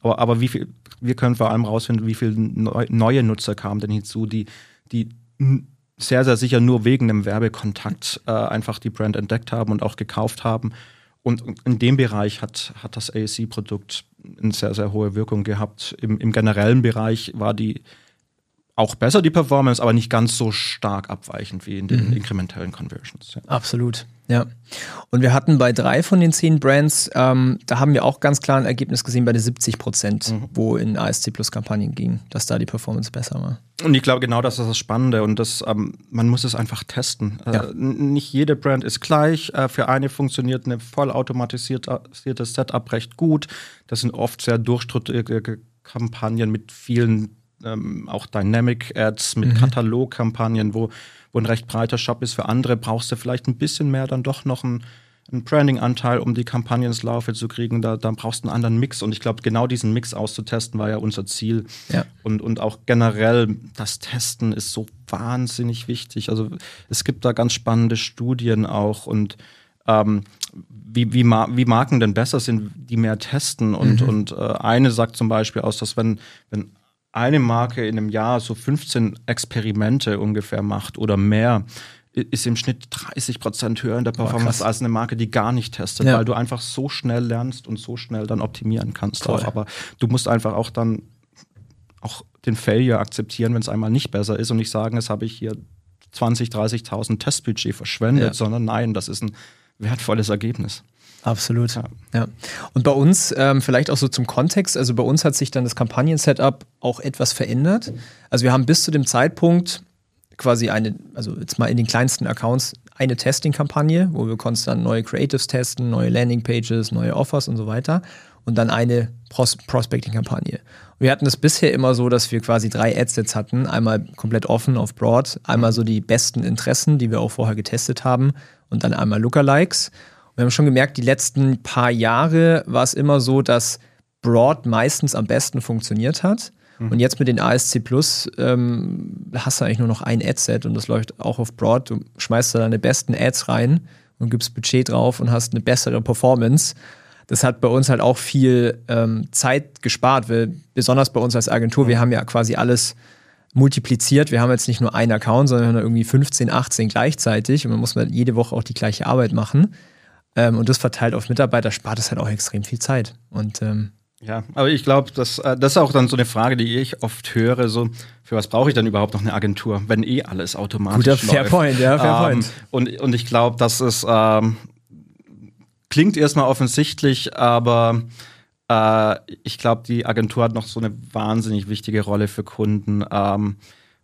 Aber, aber wie viel, wir können vor allem rausfinden, wie viele neu, neue Nutzer kamen denn hinzu, die, die sehr, sehr sicher nur wegen einem Werbekontakt äh, einfach die Brand entdeckt haben und auch gekauft haben. Und in dem Bereich hat, hat das ASC-Produkt eine sehr, sehr hohe Wirkung gehabt. Im, Im generellen Bereich war die auch besser, die Performance, aber nicht ganz so stark abweichend wie in den mhm. inkrementellen Conversions. Ja. Absolut, ja. Und wir hatten bei drei von den zehn Brands, ähm, da haben wir auch ganz klar ein Ergebnis gesehen bei den 70 Prozent, mhm. wo in ASC Plus Kampagnen ging, dass da die Performance besser war. Und ich glaube, genau das ist das Spannende und das, ähm, man muss es einfach testen. Äh, ja. Äh, nicht jede Brand ist gleich. Äh, für eine funktioniert ein vollautomatisiertes Setup recht gut. Das sind oft sehr durchstrukturierte Kampagnen mit vielen ähm, auch Dynamic Ads mit mhm. Katalogkampagnen, wo, wo ein recht breiter Shop ist. Für andere brauchst du vielleicht ein bisschen mehr dann doch noch einen, einen Branding-Anteil, um die Kampagnen ins Laufe zu kriegen. Da, da brauchst du einen anderen Mix. Und ich glaube, genau diesen Mix auszutesten war ja unser Ziel. Ja. Und, und auch generell das Testen ist so wahnsinnig wichtig. Also es gibt da ganz spannende Studien auch und ähm, wie, wie, wie Marken denn besser sind, die mehr testen. Und, mhm. und äh, eine sagt zum Beispiel aus, dass wenn, wenn eine Marke in einem Jahr so 15 Experimente ungefähr macht oder mehr, ist im Schnitt 30 Prozent höher in der Performance als eine Marke, die gar nicht testet, ja. weil du einfach so schnell lernst und so schnell dann optimieren kannst. Auch. Aber du musst einfach auch dann auch den Failure akzeptieren, wenn es einmal nicht besser ist und nicht sagen, jetzt habe ich hier 20, 30.000 Testbudget verschwendet, ja. sondern nein, das ist ein wertvolles Ergebnis. Absolut. Ja. ja. Und bei uns, ähm, vielleicht auch so zum Kontext, also bei uns hat sich dann das Kampagnen-Setup auch etwas verändert. Also wir haben bis zu dem Zeitpunkt quasi eine, also jetzt mal in den kleinsten Accounts, eine Testing-Kampagne, wo wir konstant neue Creatives testen, neue Landing-Pages, neue Offers und so weiter. Und dann eine Pros Prospecting-Kampagne. Wir hatten es bisher immer so, dass wir quasi drei Adsets hatten. Einmal komplett offen auf Broad, einmal so die besten Interessen, die wir auch vorher getestet haben und dann einmal Lookalikes. Wir haben schon gemerkt, die letzten paar Jahre war es immer so, dass Broad meistens am besten funktioniert hat. Mhm. Und jetzt mit den ASC Plus ähm, hast du eigentlich nur noch ein Adset und das läuft auch auf Broad. Du schmeißt da deine besten Ads rein und gibst Budget drauf und hast eine bessere Performance. Das hat bei uns halt auch viel ähm, Zeit gespart, weil besonders bei uns als Agentur, mhm. wir haben ja quasi alles multipliziert. Wir haben jetzt nicht nur einen Account, sondern irgendwie 15, 18 gleichzeitig und man muss mal jede Woche auch die gleiche Arbeit machen. Ähm, und das verteilt auf Mitarbeiter, spart es halt auch extrem viel Zeit. Und ähm, ja, aber ich glaube, das, äh, das ist auch dann so eine Frage, die ich oft höre, so, für was brauche ich dann überhaupt noch eine Agentur, wenn eh alles automatisch Guter läuft. Fairpoint, ja, Fairpoint. Ähm, und, und ich glaube, das ist, ähm, klingt erstmal offensichtlich, aber äh, ich glaube, die Agentur hat noch so eine wahnsinnig wichtige Rolle für Kunden, ähm,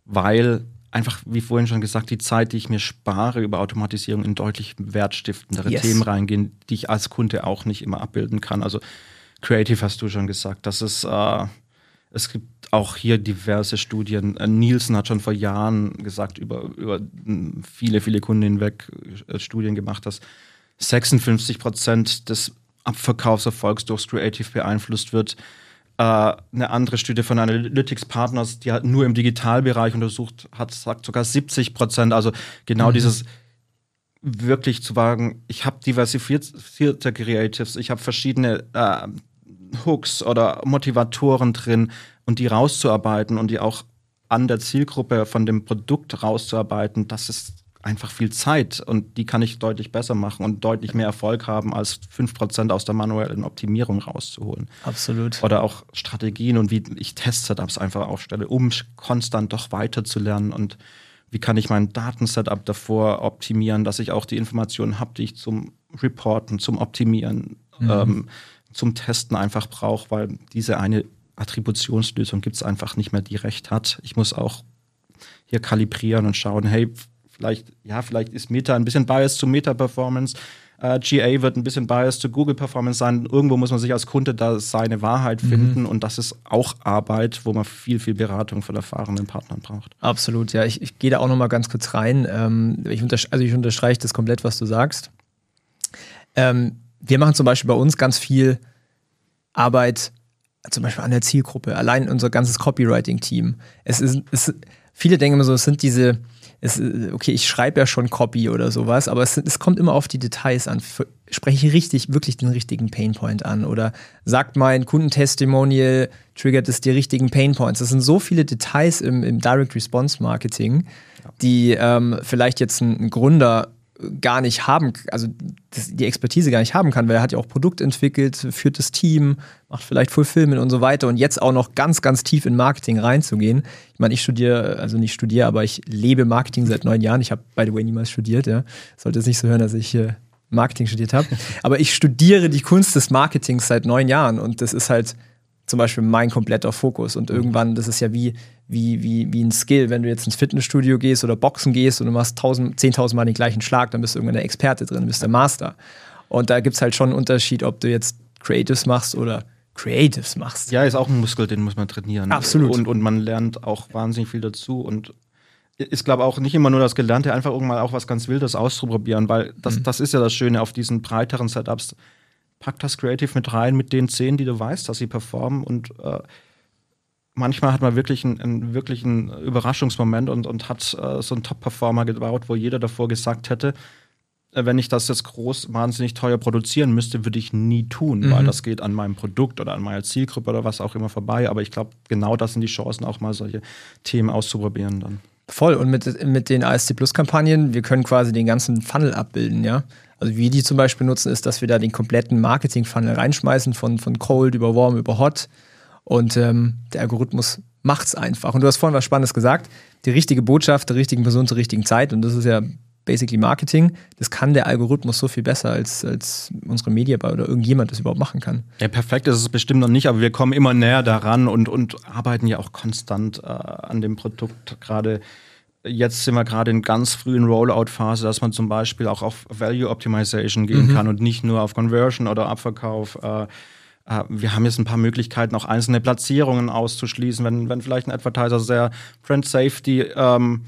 weil einfach, wie vorhin schon gesagt, die Zeit, die ich mir spare über Automatisierung in deutlich wertstiftendere yes. Themen reingehen, die ich als Kunde auch nicht immer abbilden kann. Also Creative hast du schon gesagt, das ist, äh, es gibt auch hier diverse Studien. Äh, Nielsen hat schon vor Jahren gesagt, über, über viele, viele Kunden hinweg äh, Studien gemacht, dass 56 Prozent des Abverkaufserfolgs durchs Creative beeinflusst wird eine andere Studie von Analytics Partners, die hat nur im Digitalbereich untersucht hat, sagt sogar 70 Prozent. Also genau mhm. dieses wirklich zu wagen, ich habe diversifizierte Creatives, ich habe verschiedene äh, Hooks oder Motivatoren drin und die rauszuarbeiten und die auch an der Zielgruppe von dem Produkt rauszuarbeiten, das ist einfach viel Zeit und die kann ich deutlich besser machen und deutlich mehr Erfolg haben, als 5% aus der manuellen Optimierung rauszuholen. Absolut. Oder auch Strategien und wie ich Test-Setups einfach aufstelle, um konstant doch weiter zu lernen und wie kann ich mein Datensetup davor optimieren, dass ich auch die Informationen habe, die ich zum Reporten, zum Optimieren, mhm. ähm, zum Testen einfach brauche, weil diese eine Attributionslösung gibt es einfach nicht mehr, die recht hat. Ich muss auch hier kalibrieren und schauen, hey, Vielleicht, ja, vielleicht ist Meta ein bisschen biased zu Meta-Performance. Äh, GA wird ein bisschen biased zu Google-Performance sein. Irgendwo muss man sich als Kunde da seine Wahrheit mhm. finden mhm. und das ist auch Arbeit, wo man viel, viel Beratung von erfahrenen Partnern braucht. Absolut, ja. Ich, ich gehe da auch noch mal ganz kurz rein. Ähm, ich also ich unterstreiche das komplett, was du sagst. Ähm, wir machen zum Beispiel bei uns ganz viel Arbeit, zum Beispiel an der Zielgruppe, allein unser ganzes Copywriting-Team. Es ist, es, viele denken immer so, es sind diese, es, okay, ich schreibe ja schon Copy oder sowas, aber es, es, kommt immer auf die Details an. Spreche ich richtig, wirklich den richtigen Painpoint an? Oder sagt mein Kundentestimonial, triggert es die richtigen Painpoints? Das sind so viele Details im, im Direct Response Marketing, die ähm, vielleicht jetzt ein, ein Gründer gar nicht haben, also die Expertise gar nicht haben kann, weil er hat ja auch Produkt entwickelt, führt das Team, macht vielleicht Fulfillment und so weiter und jetzt auch noch ganz, ganz tief in Marketing reinzugehen. Ich meine, ich studiere, also nicht studiere, aber ich lebe Marketing seit neun Jahren. Ich habe, by the way, niemals studiert, ja. Sollte es nicht so hören, dass ich hier Marketing studiert habe. Aber ich studiere die Kunst des Marketings seit neun Jahren und das ist halt zum Beispiel mein kompletter Fokus. Und irgendwann, das ist ja wie, wie, wie, wie ein Skill. Wenn du jetzt ins Fitnessstudio gehst oder Boxen gehst und du machst 10.000 Mal den gleichen Schlag, dann bist du irgendwann der Experte drin, bist der Master. Und da gibt es halt schon einen Unterschied, ob du jetzt Creatives machst oder Creatives machst. Ja, ist auch ein Muskel, den muss man trainieren. Absolut. Und, und man lernt auch wahnsinnig viel dazu. Und ist, glaube auch nicht immer nur das Gelernte, einfach irgendwann auch was ganz Wildes auszuprobieren, weil das, mhm. das ist ja das Schöne auf diesen breiteren Setups. Pack das Creative mit rein, mit den Szenen, die du weißt, dass sie performen und äh, manchmal hat man wirklich einen, einen wirklichen Überraschungsmoment und, und hat äh, so einen Top-Performer gebaut, wo jeder davor gesagt hätte, äh, wenn ich das jetzt groß wahnsinnig teuer produzieren müsste, würde ich nie tun, mhm. weil das geht an meinem Produkt oder an meiner Zielgruppe oder was auch immer vorbei. Aber ich glaube, genau das sind die Chancen, auch mal solche Themen auszuprobieren dann. Voll. Und mit, mit den ASC Plus-Kampagnen, wir können quasi den ganzen Funnel abbilden, ja. Also wie die zum Beispiel nutzen, ist, dass wir da den kompletten Marketing-Funnel reinschmeißen, von, von Cold über Warm über Hot und ähm, der Algorithmus macht es einfach. Und du hast vorhin was Spannendes gesagt. Die richtige Botschaft der richtigen Person zur richtigen Zeit. Und das ist ja basically Marketing. Das kann der Algorithmus so viel besser, als, als unsere Media oder irgendjemand das überhaupt machen kann. Ja, perfekt ist es bestimmt noch nicht, aber wir kommen immer näher daran und, und arbeiten ja auch konstant äh, an dem Produkt. Gerade jetzt sind wir gerade in ganz frühen Rollout-Phase, dass man zum Beispiel auch auf Value Optimization gehen mhm. kann und nicht nur auf Conversion oder Abverkauf. Äh, äh, wir haben jetzt ein paar Möglichkeiten, auch einzelne Platzierungen auszuschließen, wenn, wenn vielleicht ein Advertiser sehr Brand Safety ähm,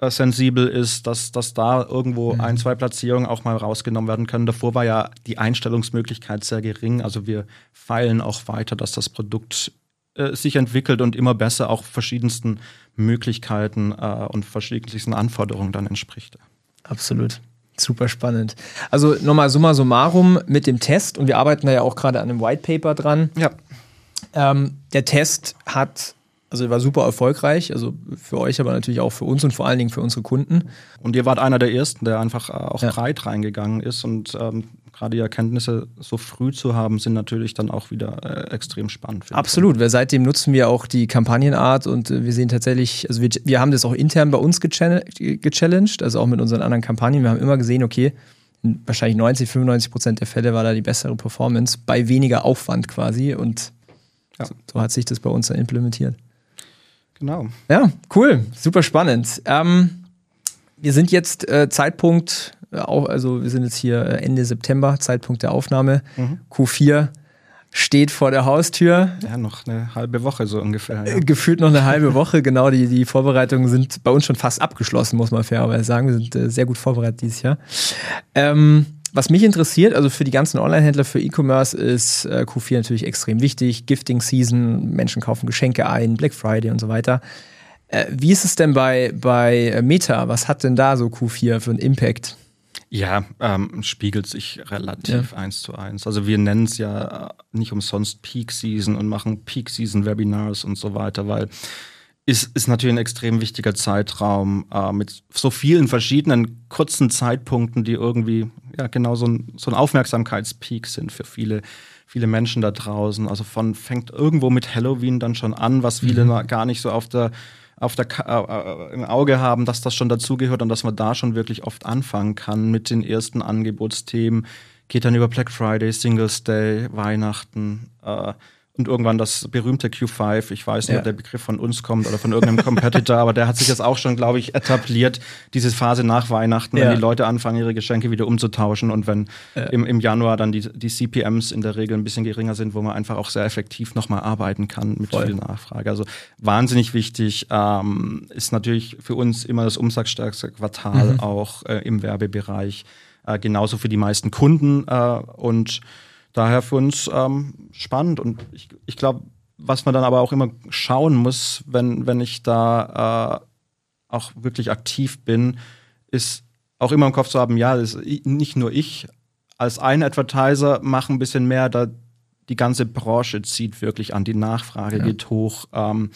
äh, sensibel ist, dass, dass da irgendwo mhm. ein, zwei Platzierungen auch mal rausgenommen werden können. Davor war ja die Einstellungsmöglichkeit sehr gering. Also wir feilen auch weiter, dass das Produkt äh, sich entwickelt und immer besser auch verschiedensten Möglichkeiten äh, und verschiedensten Anforderungen dann entspricht. Absolut. Super spannend. Also nochmal summa summarum mit dem Test und wir arbeiten da ja auch gerade an einem White Paper dran. Ja. Ähm, der Test hat, also war super erfolgreich, also für euch, aber natürlich auch für uns und vor allen Dingen für unsere Kunden. Und ihr wart einer der ersten, der einfach auch ja. breit reingegangen ist und ähm, gerade die Erkenntnisse so früh zu haben, sind natürlich dann auch wieder äh, extrem spannend. Absolut, weil seitdem nutzen wir auch die Kampagnenart und äh, wir sehen tatsächlich, also wir, wir haben das auch intern bei uns gechallenged, also auch mit unseren anderen Kampagnen. Wir haben immer gesehen, okay, wahrscheinlich 90, 95 Prozent der Fälle war da die bessere Performance bei weniger Aufwand quasi und ja. so, so, hat sich das bei uns dann implementiert. Genau. Ja, cool, super spannend. Ähm, wir sind jetzt äh, Zeitpunkt auch, also wir sind jetzt hier äh, Ende September, Zeitpunkt der Aufnahme. Mhm. Q4 steht vor der Haustür. Ja, noch eine halbe Woche so ungefähr. Ja. Äh, gefühlt noch eine halbe Woche, genau. Die, die Vorbereitungen sind bei uns schon fast abgeschlossen, muss man fairerweise sagen. Wir sind äh, sehr gut vorbereitet dieses Jahr. Ähm, was mich interessiert, also für die ganzen Online-Händler, für E-Commerce ist äh, Q4 natürlich extrem wichtig. Gifting Season, Menschen kaufen Geschenke ein, Black Friday und so weiter. Äh, wie ist es denn bei, bei Meta? Was hat denn da so Q4 für einen Impact? Ja, ähm, spiegelt sich relativ ja. eins zu eins. Also wir nennen es ja nicht umsonst Peak Season und machen Peak Season Webinars und so weiter, weil ist, ist natürlich ein extrem wichtiger Zeitraum äh, mit so vielen verschiedenen kurzen Zeitpunkten, die irgendwie ja genau so ein, so ein Aufmerksamkeitspeak sind für viele, viele Menschen da draußen. Also von fängt irgendwo mit Halloween dann schon an, was viele mhm. gar nicht so auf der auf der, äh, äh, im Auge haben, dass das schon dazugehört und dass man da schon wirklich oft anfangen kann mit den ersten Angebotsthemen. Geht dann über Black Friday, Singles Day, Weihnachten. Äh, und irgendwann das berühmte Q5. Ich weiß nicht, ja. ob der Begriff von uns kommt oder von irgendeinem Competitor, aber der hat sich jetzt auch schon, glaube ich, etabliert, diese Phase nach Weihnachten, ja. wenn die Leute anfangen, ihre Geschenke wieder umzutauschen und wenn ja. im, im Januar dann die, die CPMs in der Regel ein bisschen geringer sind, wo man einfach auch sehr effektiv nochmal arbeiten kann mit Voll. viel Nachfrage. Also wahnsinnig wichtig ähm, ist natürlich für uns immer das umsatzstärkste Quartal mhm. auch äh, im Werbebereich. Äh, genauso für die meisten Kunden äh, und daher für uns ähm, spannend. Und ich, ich glaube, was man dann aber auch immer schauen muss, wenn, wenn ich da auch wirklich aktiv bin, ist auch immer im Kopf zu haben, ja, nicht nur ich als ein Advertiser mache ein bisschen mehr, da die ganze Branche zieht wirklich an, die Nachfrage ja. geht hoch. Ähm,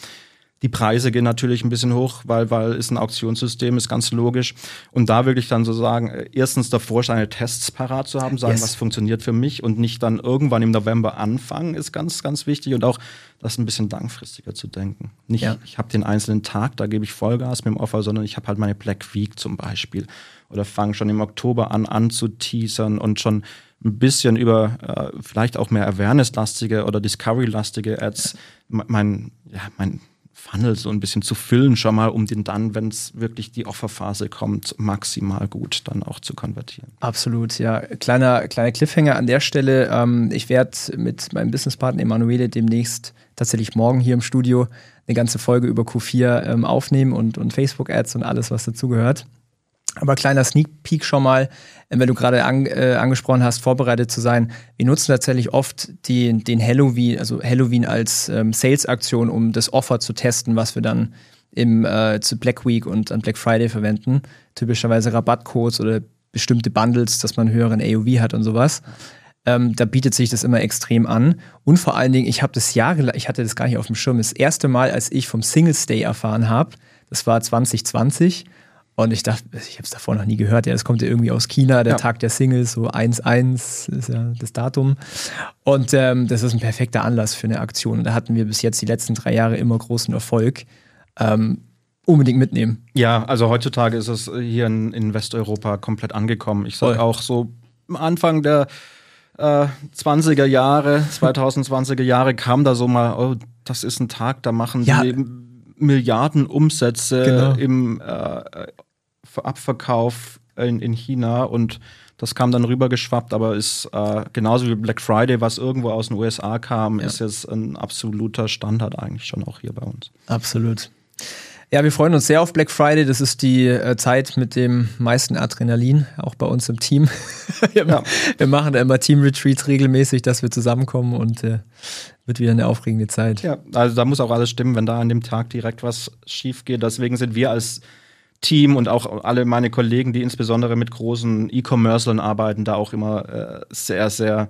die Preise gehen natürlich ein bisschen hoch, weil, weil ist ein Auktionssystem, ist ganz logisch. Und da wirklich dann so sagen, äh, erstens davor seine Tests parat zu haben, sagen, yes. was funktioniert für mich und nicht dann irgendwann im November anfangen, ist ganz, ganz wichtig. Und auch das ein bisschen langfristiger zu denken. Nicht, ja. ich habe den einzelnen Tag, da gebe ich Vollgas mit dem Offer, sondern ich habe halt meine Black Week zum Beispiel. Oder fange schon im Oktober an, anzuteasern und schon ein bisschen über äh, vielleicht auch mehr Awareness-lastige oder Discovery-lastige Ads mein, ja, mein Funnel so ein bisschen zu füllen, schon mal, um den dann, wenn es wirklich die Offerphase kommt, maximal gut dann auch zu konvertieren. Absolut, ja. Kleiner, kleiner Cliffhanger an der Stelle. Ähm, ich werde mit meinem Businesspartner Emanuele demnächst tatsächlich morgen hier im Studio eine ganze Folge über Q4 ähm, aufnehmen und, und Facebook-Ads und alles, was dazugehört. Aber kleiner Sneak Peek schon mal, äh, wenn du gerade an, äh, angesprochen hast, vorbereitet zu sein. Wir nutzen tatsächlich oft die, den Halloween, also Halloween als ähm, Sales-Aktion, um das Offer zu testen, was wir dann im äh, zu Black Week und an Black Friday verwenden. Typischerweise Rabattcodes oder bestimmte Bundles, dass man höheren AOV hat und sowas. Ähm, da bietet sich das immer extrem an. Und vor allen Dingen, ich habe das jahrelang, ich hatte das gar nicht auf dem Schirm. Das erste Mal, als ich vom Singles Day erfahren habe, das war 2020 und ich dachte, ich habe es davor noch nie gehört. Ja, das kommt ja irgendwie aus China, der ja. Tag der Singles, so 1-1 ist ja das Datum. Und ähm, das ist ein perfekter Anlass für eine Aktion. Und da hatten wir bis jetzt die letzten drei Jahre immer großen Erfolg. Ähm, unbedingt mitnehmen. Ja, also heutzutage ist es hier in, in Westeuropa komplett angekommen. Ich sage auch so am Anfang der äh, 20er Jahre, 2020er Jahre kam da so mal, oh, das ist ein Tag, da machen ja. die Milliarden Umsätze genau. im äh, Abverkauf in, in China und das kam dann rübergeschwappt, aber ist äh, genauso wie Black Friday, was irgendwo aus den USA kam, ja. ist jetzt ein absoluter Standard eigentlich schon auch hier bei uns. Absolut. Ja, wir freuen uns sehr auf Black Friday. Das ist die äh, Zeit mit dem meisten Adrenalin, auch bei uns im Team. wir, ja. wir, machen da immer Team-Retreats regelmäßig, dass wir zusammenkommen und äh, wird wieder eine aufregende Zeit. Ja, also da muss auch alles stimmen, wenn da an dem Tag direkt was schief geht. Deswegen sind wir als Team und auch alle meine Kollegen, die insbesondere mit großen E-Commercern arbeiten, da auch immer äh, sehr, sehr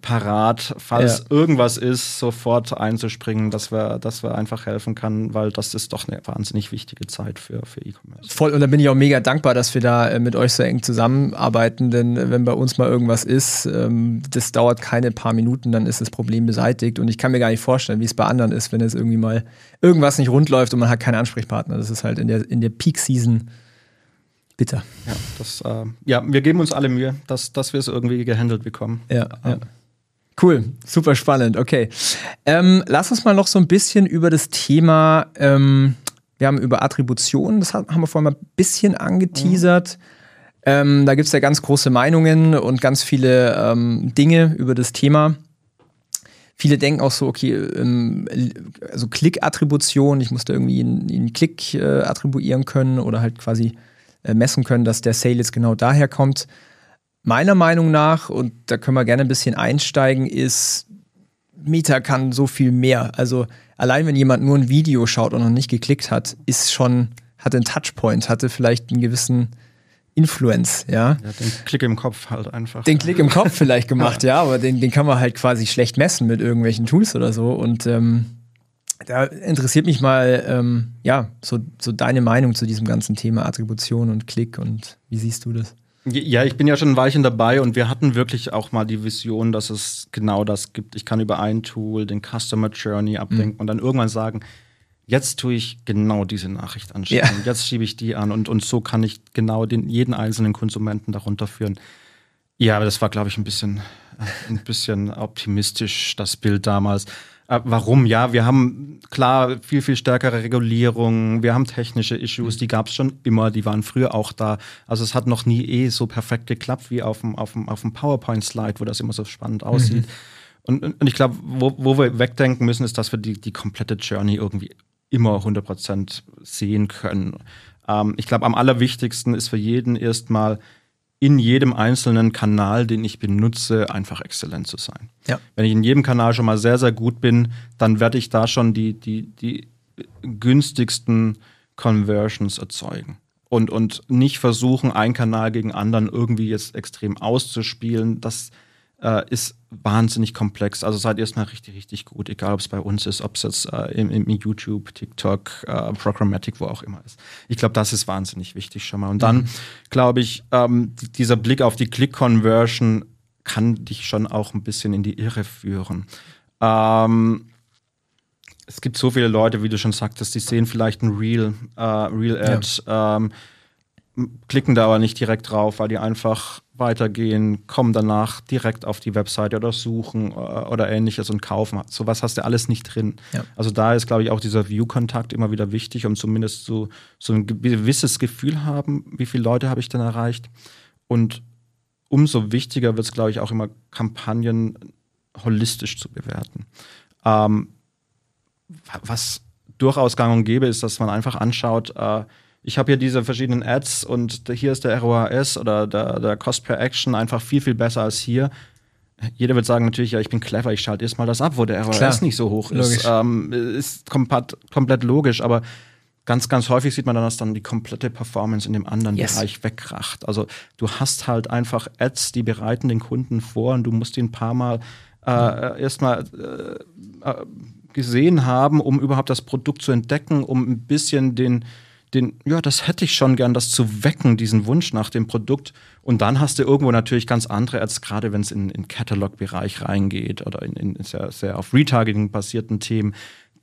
parat, falls ja. irgendwas ist, sofort einzuspringen, dass wir, dass wir einfach helfen kann, weil das ist doch eine wahnsinnig wichtige Zeit für, für E-Commerce. Voll, und da bin ich auch mega dankbar, dass wir da äh, mit euch so eng zusammenarbeiten, denn äh, wenn bei uns mal irgendwas ist, ähm, das dauert keine paar Minuten, dann ist das Problem beseitigt und ich kann mir gar nicht vorstellen, wie es bei anderen ist, wenn es irgendwie mal irgendwas nicht rund läuft und man hat keinen Ansprechpartner. Das ist halt in der, in der Peak-Season bitter. Ja, das, äh, ja, wir geben uns alle Mühe, dass, dass wir es irgendwie gehandelt bekommen. Ja, ja. Cool, super spannend. Okay. Ähm, lass uns mal noch so ein bisschen über das Thema, ähm, wir haben über Attribution, das haben wir vorhin mal ein bisschen angeteasert. Mhm. Ähm, da gibt es ja ganz große Meinungen und ganz viele ähm, Dinge über das Thema. Viele denken auch so, okay, ähm, also Klick-Attribution, ich musste irgendwie einen, einen Klick äh, attribuieren können oder halt quasi messen können, dass der Sale jetzt genau daher kommt. Meiner Meinung nach, und da können wir gerne ein bisschen einsteigen, ist, Meta kann so viel mehr. Also allein wenn jemand nur ein Video schaut und noch nicht geklickt hat, ist schon, hat einen Touchpoint, hatte vielleicht einen gewissen Influence, ja. ja den Klick im Kopf halt einfach. Den Klick im Kopf vielleicht gemacht, ja, aber den, den kann man halt quasi schlecht messen mit irgendwelchen Tools oder so. Und ähm, da interessiert mich mal, ähm, ja, so, so deine Meinung zu diesem ganzen Thema Attribution und Klick und wie siehst du das? Ja, ich bin ja schon ein Weilchen dabei und wir hatten wirklich auch mal die Vision, dass es genau das gibt. Ich kann über ein Tool den Customer Journey abdenken mhm. und dann irgendwann sagen, jetzt tue ich genau diese Nachricht anschauen, ja. jetzt schiebe ich die an und, und so kann ich genau den, jeden einzelnen Konsumenten darunter führen. Ja, aber das war, glaube ich, ein bisschen, ein bisschen optimistisch, das Bild damals. Äh, warum? Ja, wir haben klar viel, viel stärkere Regulierung, wir haben technische Issues, die gab es schon immer, die waren früher auch da. Also es hat noch nie eh so perfekt geklappt wie auf dem, auf dem, auf dem PowerPoint-Slide, wo das immer so spannend mhm. aussieht. Mhm. Und, und ich glaube, wo, wo wir wegdenken müssen, ist, dass wir die, die komplette Journey irgendwie immer 100% sehen können. Ähm, ich glaube, am allerwichtigsten ist für jeden erstmal, in jedem einzelnen Kanal, den ich benutze, einfach exzellent zu sein. Ja. Wenn ich in jedem Kanal schon mal sehr, sehr gut bin, dann werde ich da schon die, die, die günstigsten Conversions erzeugen. Und, und nicht versuchen, einen Kanal gegen anderen irgendwie jetzt extrem auszuspielen. Das äh, ist wahnsinnig komplex. Also seid erstmal richtig, richtig gut, egal ob es bei uns ist, ob es jetzt äh, im, im, YouTube, TikTok, äh, Programmatic, wo auch immer ist. Ich glaube, das ist wahnsinnig wichtig schon mal. Und dann mhm. glaube ich, ähm, dieser Blick auf die Click-Conversion kann dich schon auch ein bisschen in die Irre führen. Ähm, es gibt so viele Leute, wie du schon sagtest, die sehen vielleicht ein Real, äh, Real Ad, ja. ähm, klicken da aber nicht direkt drauf, weil die einfach weitergehen, kommen danach direkt auf die Webseite oder suchen äh, oder ähnliches und kaufen. Sowas hast du alles nicht drin. Ja. Also da ist, glaube ich, auch dieser View-Kontakt immer wieder wichtig, um zumindest so, so ein gewisses Gefühl haben, wie viele Leute habe ich denn erreicht. Und umso wichtiger wird es, glaube ich, auch immer Kampagnen holistisch zu bewerten. Ähm, was durchaus gang und gäbe ist, dass man einfach anschaut, äh, ich habe hier diese verschiedenen Ads und hier ist der ROAS oder der, der Cost per Action einfach viel, viel besser als hier. Jeder wird sagen natürlich, ja, ich bin clever, ich schalte erstmal das ab, wo der ROAS Klar. nicht so hoch ist. Ähm, ist komplett, komplett logisch, aber ganz, ganz häufig sieht man dann, dass dann die komplette Performance in dem anderen yes. Bereich wegkracht. Also du hast halt einfach Ads, die bereiten den Kunden vor und du musst ihn ein paar Mal äh, erstmal äh, äh, gesehen haben, um überhaupt das Produkt zu entdecken, um ein bisschen den den, ja, das hätte ich schon gern, das zu wecken, diesen Wunsch nach dem Produkt. Und dann hast du irgendwo natürlich ganz andere, als gerade wenn es in den Catalog-Bereich reingeht oder in, in sehr, sehr auf Retargeting basierten Themen,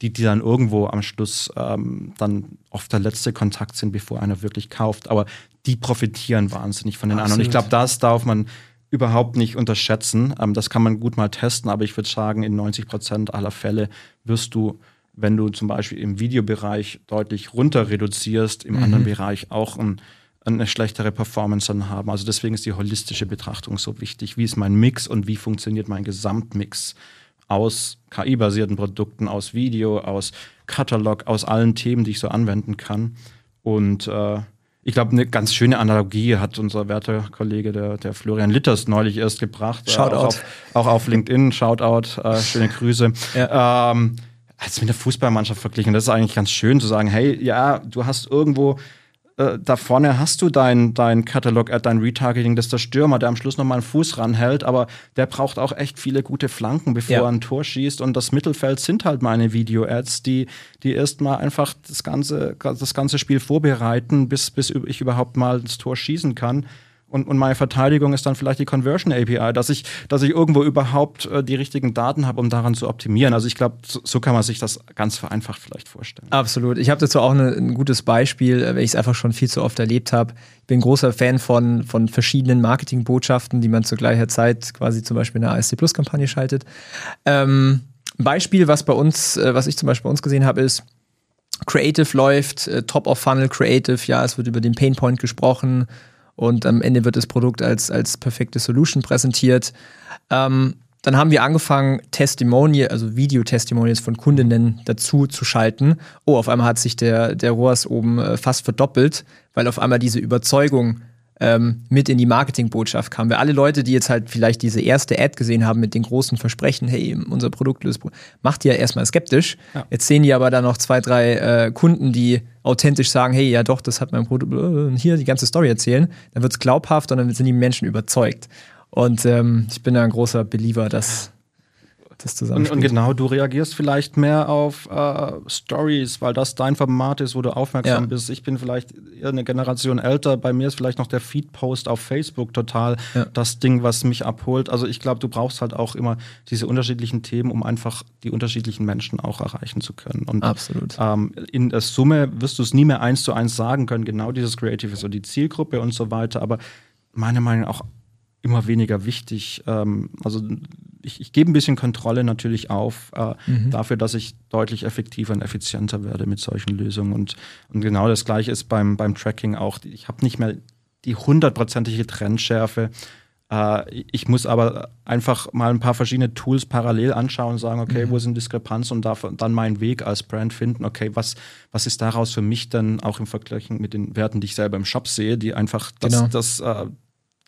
die, die dann irgendwo am Schluss ähm, dann oft der letzte Kontakt sind, bevor einer wirklich kauft. Aber die profitieren wahnsinnig von den Absolut. anderen. Und ich glaube, das darf man überhaupt nicht unterschätzen. Ähm, das kann man gut mal testen, aber ich würde sagen, in 90 Prozent aller Fälle wirst du wenn du zum Beispiel im Videobereich deutlich runter reduzierst, im mhm. anderen Bereich auch ein, eine schlechtere Performance dann haben. Also deswegen ist die holistische Betrachtung so wichtig. Wie ist mein Mix und wie funktioniert mein Gesamtmix aus KI-basierten Produkten, aus Video, aus Katalog, aus allen Themen, die ich so anwenden kann. Und äh, ich glaube, eine ganz schöne Analogie hat unser werter Kollege, der, der Florian Litters, neulich erst gebracht. Shoutout. Äh, auch, auf, auch auf LinkedIn, Shoutout, äh, schöne Grüße. Ja. Ähm, als mit der Fußballmannschaft verglichen. Das ist eigentlich ganz schön zu sagen, hey, ja, du hast irgendwo äh, da vorne hast du dein, dein Catalog, dein Retargeting, das ist der Stürmer, der am Schluss nochmal einen Fuß ranhält, aber der braucht auch echt viele gute Flanken, bevor ja. er ein Tor schießt. Und das Mittelfeld sind halt meine Video-Ads, die, die erstmal einfach das ganze, das ganze Spiel vorbereiten, bis, bis ich überhaupt mal das Tor schießen kann. Und, und meine Verteidigung ist dann vielleicht die Conversion API, dass ich, dass ich irgendwo überhaupt äh, die richtigen Daten habe, um daran zu optimieren. Also ich glaube, so, so, kann man sich das ganz vereinfacht vielleicht vorstellen. Absolut. Ich habe dazu auch eine, ein gutes Beispiel, äh, weil ich es einfach schon viel zu oft erlebt habe. Ich bin großer Fan von, von verschiedenen Marketingbotschaften, die man zu gleicher Zeit quasi zum Beispiel in der ASC Plus Kampagne schaltet. Ähm, ein Beispiel, was bei uns, äh, was ich zum Beispiel bei uns gesehen habe, ist, Creative läuft, äh, Top of Funnel Creative, ja, es wird über den Painpoint gesprochen, und am Ende wird das Produkt als, als perfekte Solution präsentiert. Ähm, dann haben wir angefangen, Testimonial, also Video-Testimonials von Kundinnen dazu zu schalten. Oh, auf einmal hat sich der, der ROAS oben äh, fast verdoppelt, weil auf einmal diese Überzeugung ähm, mit in die Marketingbotschaft kam. Weil alle Leute, die jetzt halt vielleicht diese erste Ad gesehen haben mit den großen Versprechen, hey, unser Produkt löst, macht die ja erstmal skeptisch. Ja. Jetzt sehen die aber dann noch zwei, drei äh, Kunden, die authentisch sagen, hey, ja doch, das hat mein Produkt, äh, hier die ganze Story erzählen. Dann wird es glaubhaft und dann sind die Menschen überzeugt. Und ähm, ich bin da ein großer Believer, dass das zusammenspielt. Und, und, genau, du reagierst vielleicht mehr auf äh, Stories, weil das dein Format ist, wo du aufmerksam ja. bist. Ich bin vielleicht eine Generation älter. Bei mir ist vielleicht noch der Feed-Post auf Facebook total ja. das Ding, was mich abholt. Also ich glaube, du brauchst halt auch immer diese unterschiedlichen Themen, um einfach die unterschiedlichen Menschen auch erreichen zu können. Und, Absolut. Ähm, in der Summe wirst du es nie mehr eins zu eins sagen können, genau dieses Creative ist so die Zielgruppe und so weiter. Aber meiner Meinung nach auch immer weniger wichtig. Ähm, also ich, ich gebe ein bisschen Kontrolle natürlich auf äh, mhm. dafür, dass ich deutlich effektiver und effizienter werde mit solchen Lösungen. Und, und genau das gleiche ist beim, beim Tracking auch. Ich habe nicht mehr die hundertprozentige Trendschärfe. Äh, ich muss aber einfach mal ein paar verschiedene Tools parallel anschauen und sagen, okay, mhm. wo sind Diskrepanzen und darf dann meinen Weg als Brand finden. Okay, was, was ist daraus für mich dann auch im Vergleich mit den Werten, die ich selber im Shop sehe, die einfach das, genau. das, äh,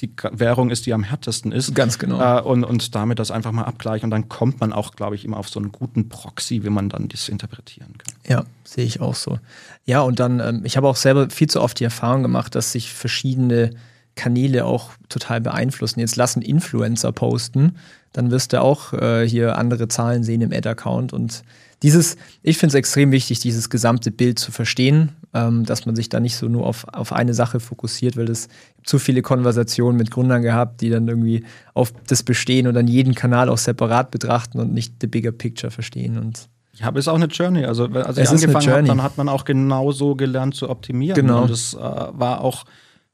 die Währung ist, die am härtesten ist. Ganz genau. Äh, und, und damit das einfach mal abgleichen. Und dann kommt man auch, glaube ich, immer auf so einen guten Proxy, wie man dann das interpretieren kann. Ja, sehe ich auch so. Ja, und dann, ähm, ich habe auch selber viel zu oft die Erfahrung gemacht, dass sich verschiedene Kanäle auch total beeinflussen. Jetzt lassen Influencer posten, dann wirst du auch äh, hier andere Zahlen sehen im Ad-Account. Und dieses, ich finde es extrem wichtig, dieses gesamte Bild zu verstehen, ähm, dass man sich da nicht so nur auf, auf eine Sache fokussiert, weil es zu viele Konversationen mit Gründern gehabt, die dann irgendwie auf das Bestehen und dann jeden Kanal auch separat betrachten und nicht the bigger picture verstehen. Und ja, aber es ist auch eine Journey. Also, als Es ich angefangen habe, dann hat man auch genauso gelernt zu optimieren. Genau. Und das äh, war auch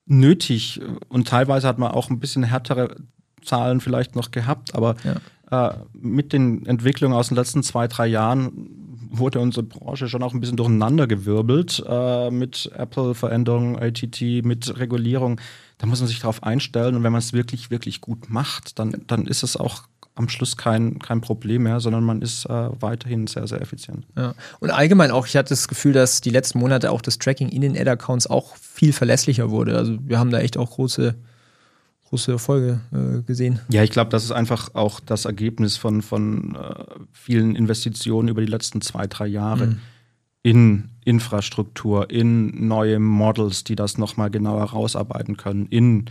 nötig. Und teilweise hat man auch ein bisschen härtere Zahlen vielleicht noch gehabt. Aber äh, mit den Entwicklungen aus den letzten zwei, drei Jahren wurde unsere Branche schon auch ein bisschen durcheinandergewirbelt äh, mit Apple-Veränderungen, ATT, mit Regulierung. Da muss man sich darauf einstellen. Und wenn man es wirklich, wirklich gut macht, dann, dann ist es auch am Schluss kein, kein Problem mehr, sondern man ist äh, weiterhin sehr, sehr effizient. Ja. Und allgemein auch, ich hatte das Gefühl, dass die letzten Monate auch das Tracking in den Ad-Accounts auch viel verlässlicher wurde. Also wir haben da echt auch große, große Erfolge äh, gesehen. Ja, ich glaube, das ist einfach auch das Ergebnis von, von äh, vielen Investitionen über die letzten zwei, drei Jahre Mhm. in Infrastruktur, in neue Models, die das nochmal genauer rausarbeiten können, in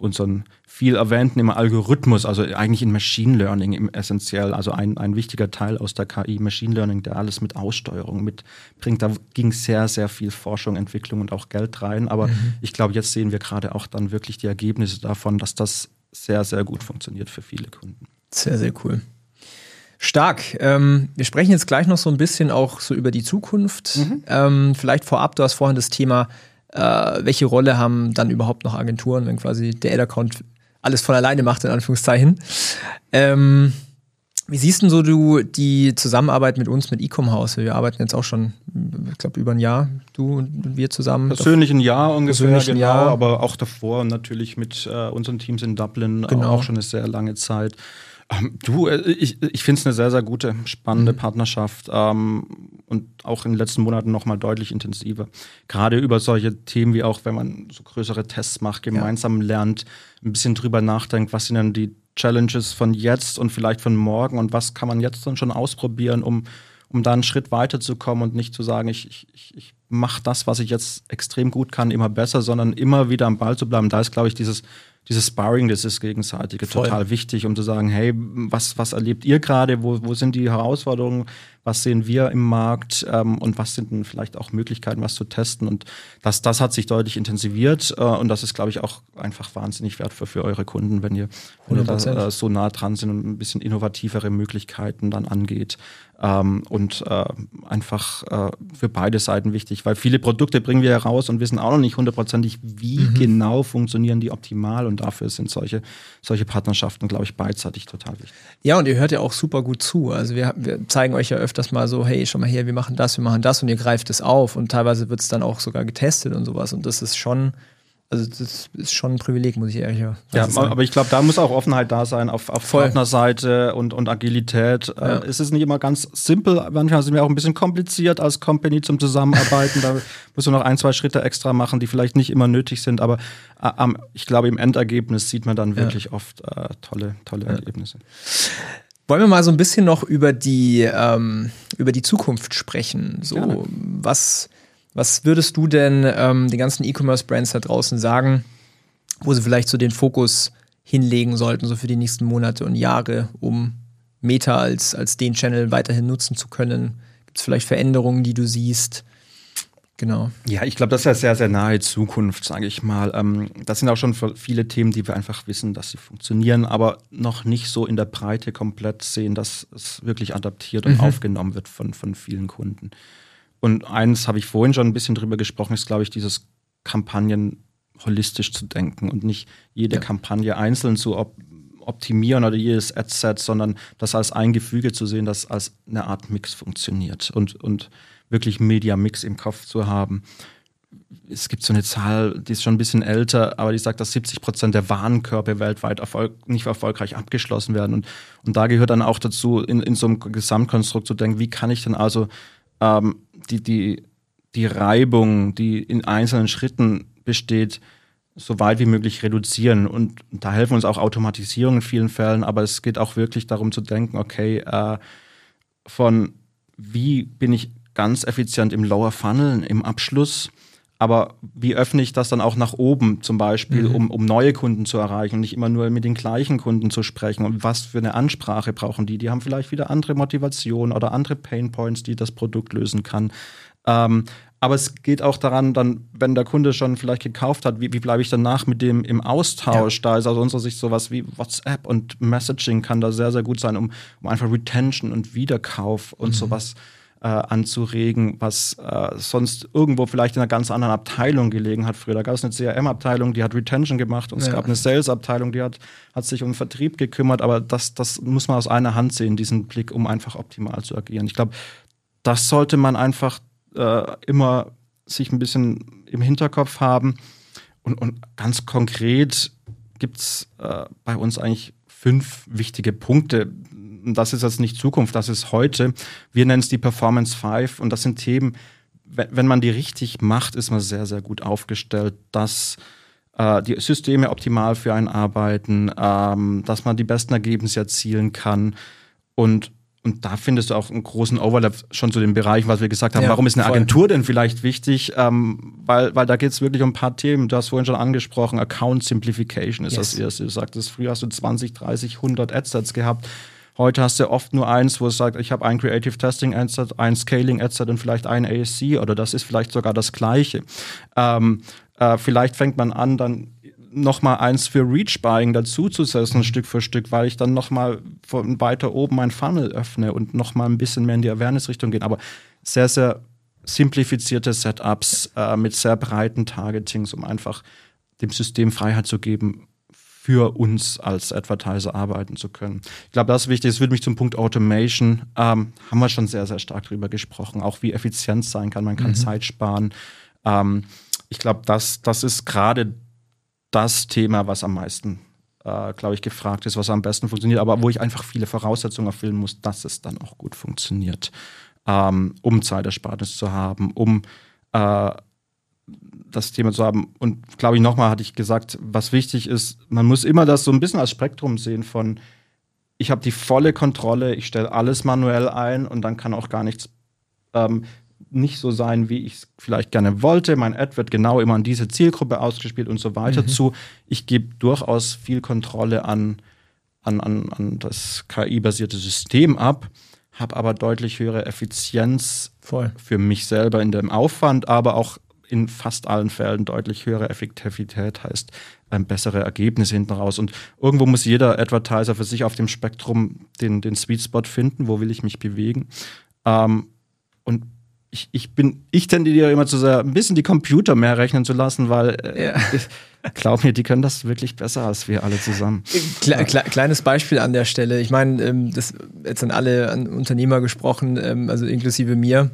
unseren viel erwähnten immer Algorithmus, also eigentlich in Machine Learning im essentiell, also ein, ein wichtiger Teil aus der KI, Machine Learning, der alles mit Aussteuerung mitbringt. Da ging sehr, sehr viel Forschung, Entwicklung und auch Geld rein. Aber ich glaube, jetzt sehen wir gerade auch dann wirklich die Ergebnisse davon, dass das sehr, sehr gut funktioniert für viele Kunden. Sehr, sehr cool. Stark. Ähm, wir sprechen jetzt gleich noch so ein bisschen auch so über die Zukunft. Ähm, vielleicht vorab, du hast vorhin das Thema, äh, welche Rolle haben dann überhaupt noch Agenturen, wenn quasi der Ad-Account alles von alleine macht, in Anführungszeichen. Ähm, wie siehst denn so du die Zusammenarbeit mit uns, mit Ecom House? Wir arbeiten jetzt auch schon, ich glaube, über ein Jahr, du und wir zusammen. Persönlich ein Jahr ungefähr, Persönlich ein genau, Jahr. aber auch davor natürlich mit äh, unseren Teams in Dublin Genau. auch schon eine sehr lange Zeit. Ähm, du, äh, ich, ich finde es eine sehr, sehr gute, spannende Mhm. Partnerschaft ähm, und auch in den letzten Monaten nochmal deutlich intensiver. Gerade über solche Themen wie auch, wenn man so größere Tests macht, gemeinsam lernt, ein bisschen drüber nachdenkt, was sind denn die Challenges von jetzt und vielleicht von morgen und was kann man jetzt dann schon ausprobieren, um, um da einen Schritt weiterzukommen und nicht zu sagen, ich, ich, ich mache das, was ich jetzt extrem gut kann, immer besser, sondern immer wieder am Ball zu bleiben. Da ist, glaube ich, dieses, dieses Sparring, das ist gegenseitige Voll. total wichtig, um zu sagen, hey, was, was erlebt ihr gerade, wo, wo sind die Herausforderungen, was sehen wir im Markt ähm, und was sind denn vielleicht auch Möglichkeiten, was zu testen. Und das, das hat sich deutlich intensiviert äh, und das ist, glaube ich, auch einfach wahnsinnig wertvoll für eure Kunden, wenn ihr, wenn ihr da 100%. äh, so nah dran sind und ein bisschen innovativere Möglichkeiten dann angeht. Ähm, und äh, einfach äh, für beide Seiten wichtig, weil viele Produkte bringen wir heraus und wissen auch noch nicht hundertprozentig, wie Mhm. genau funktionieren die optimal und dafür sind solche, solche Partnerschaften, glaube ich, beidseitig total wichtig. Ja, und ihr hört ja auch super gut zu. Also wir, wir zeigen euch ja öfters mal so, hey, schau mal her, wir machen das, wir machen das und ihr greift es auf und teilweise wird es dann auch sogar getestet und sowas. Und das ist schon, also das ist schon ein Privileg, muss ich ehrlich Ja, sagen. aber ich glaube, da muss auch Offenheit da sein auf, auf Voll. Partnerseite und, und Agilität. Ja. Äh, es ist nicht immer ganz simpel, manchmal sind wir auch ein bisschen kompliziert als Company zum Zusammenarbeiten. da muss man noch ein, zwei Schritte extra machen, die vielleicht nicht immer nötig sind, aber äh, ich glaube, im Endergebnis sieht man dann wirklich oft äh, tolle, tolle Ergebnisse. Wollen wir mal so ein bisschen noch über die, ähm, über die Zukunft sprechen? So, Gerne. was, was würdest du denn ähm, den ganzen E-Commerce-Brands da draußen sagen, wo sie vielleicht so den Fokus hinlegen sollten, so für die nächsten Monate und Jahre, um Meta als, als den Channel weiterhin nutzen zu können? Gibt es vielleicht Veränderungen, die du siehst? Genau. Ja, ich glaube, das ist ja sehr, sehr nahe Zukunft, sage ich mal. Ähm, das sind auch schon viele Themen, die wir einfach wissen, dass sie funktionieren, aber noch nicht so in der Breite komplett sehen, dass es wirklich adaptiert und aufgenommen wird von, von vielen Kunden. Und eins habe ich vorhin schon ein bisschen drüber gesprochen, ist, glaube ich, dieses Kampagnen holistisch zu denken und nicht jede Ja. Kampagne einzeln zu op optimieren oder jedes Ad-Set, sondern das als ein Gefüge zu sehen, das als eine Art Mix funktioniert und, und wirklich Media-Mix im Kopf zu haben. Es gibt so eine Zahl, die ist schon ein bisschen älter, aber die sagt, dass 70 Prozent der Warenkörbe weltweit erfolg nicht erfolgreich abgeschlossen werden. Und, und da gehört dann auch dazu, in, in so einem Gesamtkonstrukt zu denken, wie kann ich denn also ähm, die, die, die Reibung, die in einzelnen Schritten besteht, so weit wie möglich reduzieren. Und da helfen uns auch Automatisierungen in vielen Fällen, aber es geht auch wirklich darum zu denken, okay, äh, von wie bin ich ganz effizient im Lower Funnel, im Abschluss, aber wie öffne ich das dann auch nach oben zum Beispiel, mhm. um, um neue Kunden zu erreichen und nicht immer nur mit den gleichen Kunden zu sprechen? Und was für eine Ansprache brauchen die? Die haben vielleicht wieder andere Motivationen oder andere Pain Points, die das Produkt lösen kann. Ähm, aber es geht auch daran, dann, wenn der Kunde schon vielleicht gekauft hat, wie, wie bleibe ich danach mit dem im Austausch? Ja. Da ist aus unserer Sicht sowas wie WhatsApp und Messaging kann da sehr, sehr gut sein, um, um einfach Retention und Wiederkauf und mhm. sowas äh, anzuregen, was äh, sonst irgendwo vielleicht in einer ganz anderen Abteilung gelegen hat. Früher da gab es eine CRM-Abteilung, die hat Retention gemacht und ja. es gab eine Sales-Abteilung, die hat, hat sich um Vertrieb gekümmert. Aber das, das muss man aus einer Hand sehen, diesen Blick, um einfach optimal zu agieren. Ich glaube, das sollte man einfach äh, immer sich ein bisschen im Hinterkopf haben. Und, und ganz konkret gibt es äh, bei uns eigentlich fünf wichtige Punkte. Das ist jetzt nicht Zukunft, das ist heute. Wir nennen es die Performance 5 und das sind Themen, wenn man die richtig macht, ist man sehr, sehr gut aufgestellt, dass äh, die Systeme optimal für einen arbeiten, ähm, dass man die besten Ergebnisse erzielen kann und und da findest du auch einen großen Overlap schon zu den Bereichen, was wir gesagt haben. Ja, Warum ist eine Agentur voll. denn vielleicht wichtig? Ähm, weil, weil da geht es wirklich um ein paar Themen. Du hast vorhin schon angesprochen, Account Simplification ist yes. das erste. Du sagtest, früher hast du 20, 30, 100 Adsets gehabt. Heute hast du oft nur eins, wo es sagt, ich habe ein Creative Testing Adset, ein Scaling Adset und vielleicht ein ASC oder das ist vielleicht sogar das gleiche. Ähm, äh, vielleicht fängt man an, dann noch mal eins für Reach-Buying dazu zu setzen, Stück für Stück, weil ich dann noch mal von weiter oben mein Funnel öffne und noch mal ein bisschen mehr in die Awareness-Richtung gehe. Aber sehr, sehr simplifizierte Setups äh, mit sehr breiten Targetings, um einfach dem System Freiheit zu geben, für uns als Advertiser arbeiten zu können. Ich glaube, das ist wichtig. Es würde mich zum Punkt Automation, ähm, haben wir schon sehr, sehr stark drüber gesprochen, auch wie effizient sein kann. Man kann mhm. Zeit sparen. Ähm, ich glaube, das, das ist gerade das Thema, was am meisten, äh, glaube ich, gefragt ist, was am besten funktioniert, aber wo ich einfach viele Voraussetzungen erfüllen muss, dass es dann auch gut funktioniert, ähm, um Zeitersparnis zu haben, um äh, das Thema zu haben. Und glaube ich, nochmal hatte ich gesagt, was wichtig ist, man muss immer das so ein bisschen als Spektrum sehen von, ich habe die volle Kontrolle, ich stelle alles manuell ein und dann kann auch gar nichts ähm, nicht so sein, wie ich es vielleicht gerne wollte. Mein Ad wird genau immer an diese Zielgruppe ausgespielt und so weiter mhm. zu. Ich gebe durchaus viel Kontrolle an, an, an, an das KI-basierte System ab, habe aber deutlich höhere Effizienz Voll. für mich selber in dem Aufwand, aber auch in fast allen Fällen deutlich höhere Effektivität, heißt ein bessere Ergebnis hinten raus. Und irgendwo muss jeder Advertiser für sich auf dem Spektrum den, den Sweet Spot finden, wo will ich mich bewegen. Ähm, und ich, ich bin, ich tendiere immer zu sehr, ein bisschen die Computer mehr rechnen zu lassen, weil äh, ja. glaub mir, die können das wirklich besser als wir alle zusammen. Kle kle kleines Beispiel an der Stelle. Ich meine, ähm, das jetzt an alle an Unternehmer gesprochen, ähm, also inklusive mir.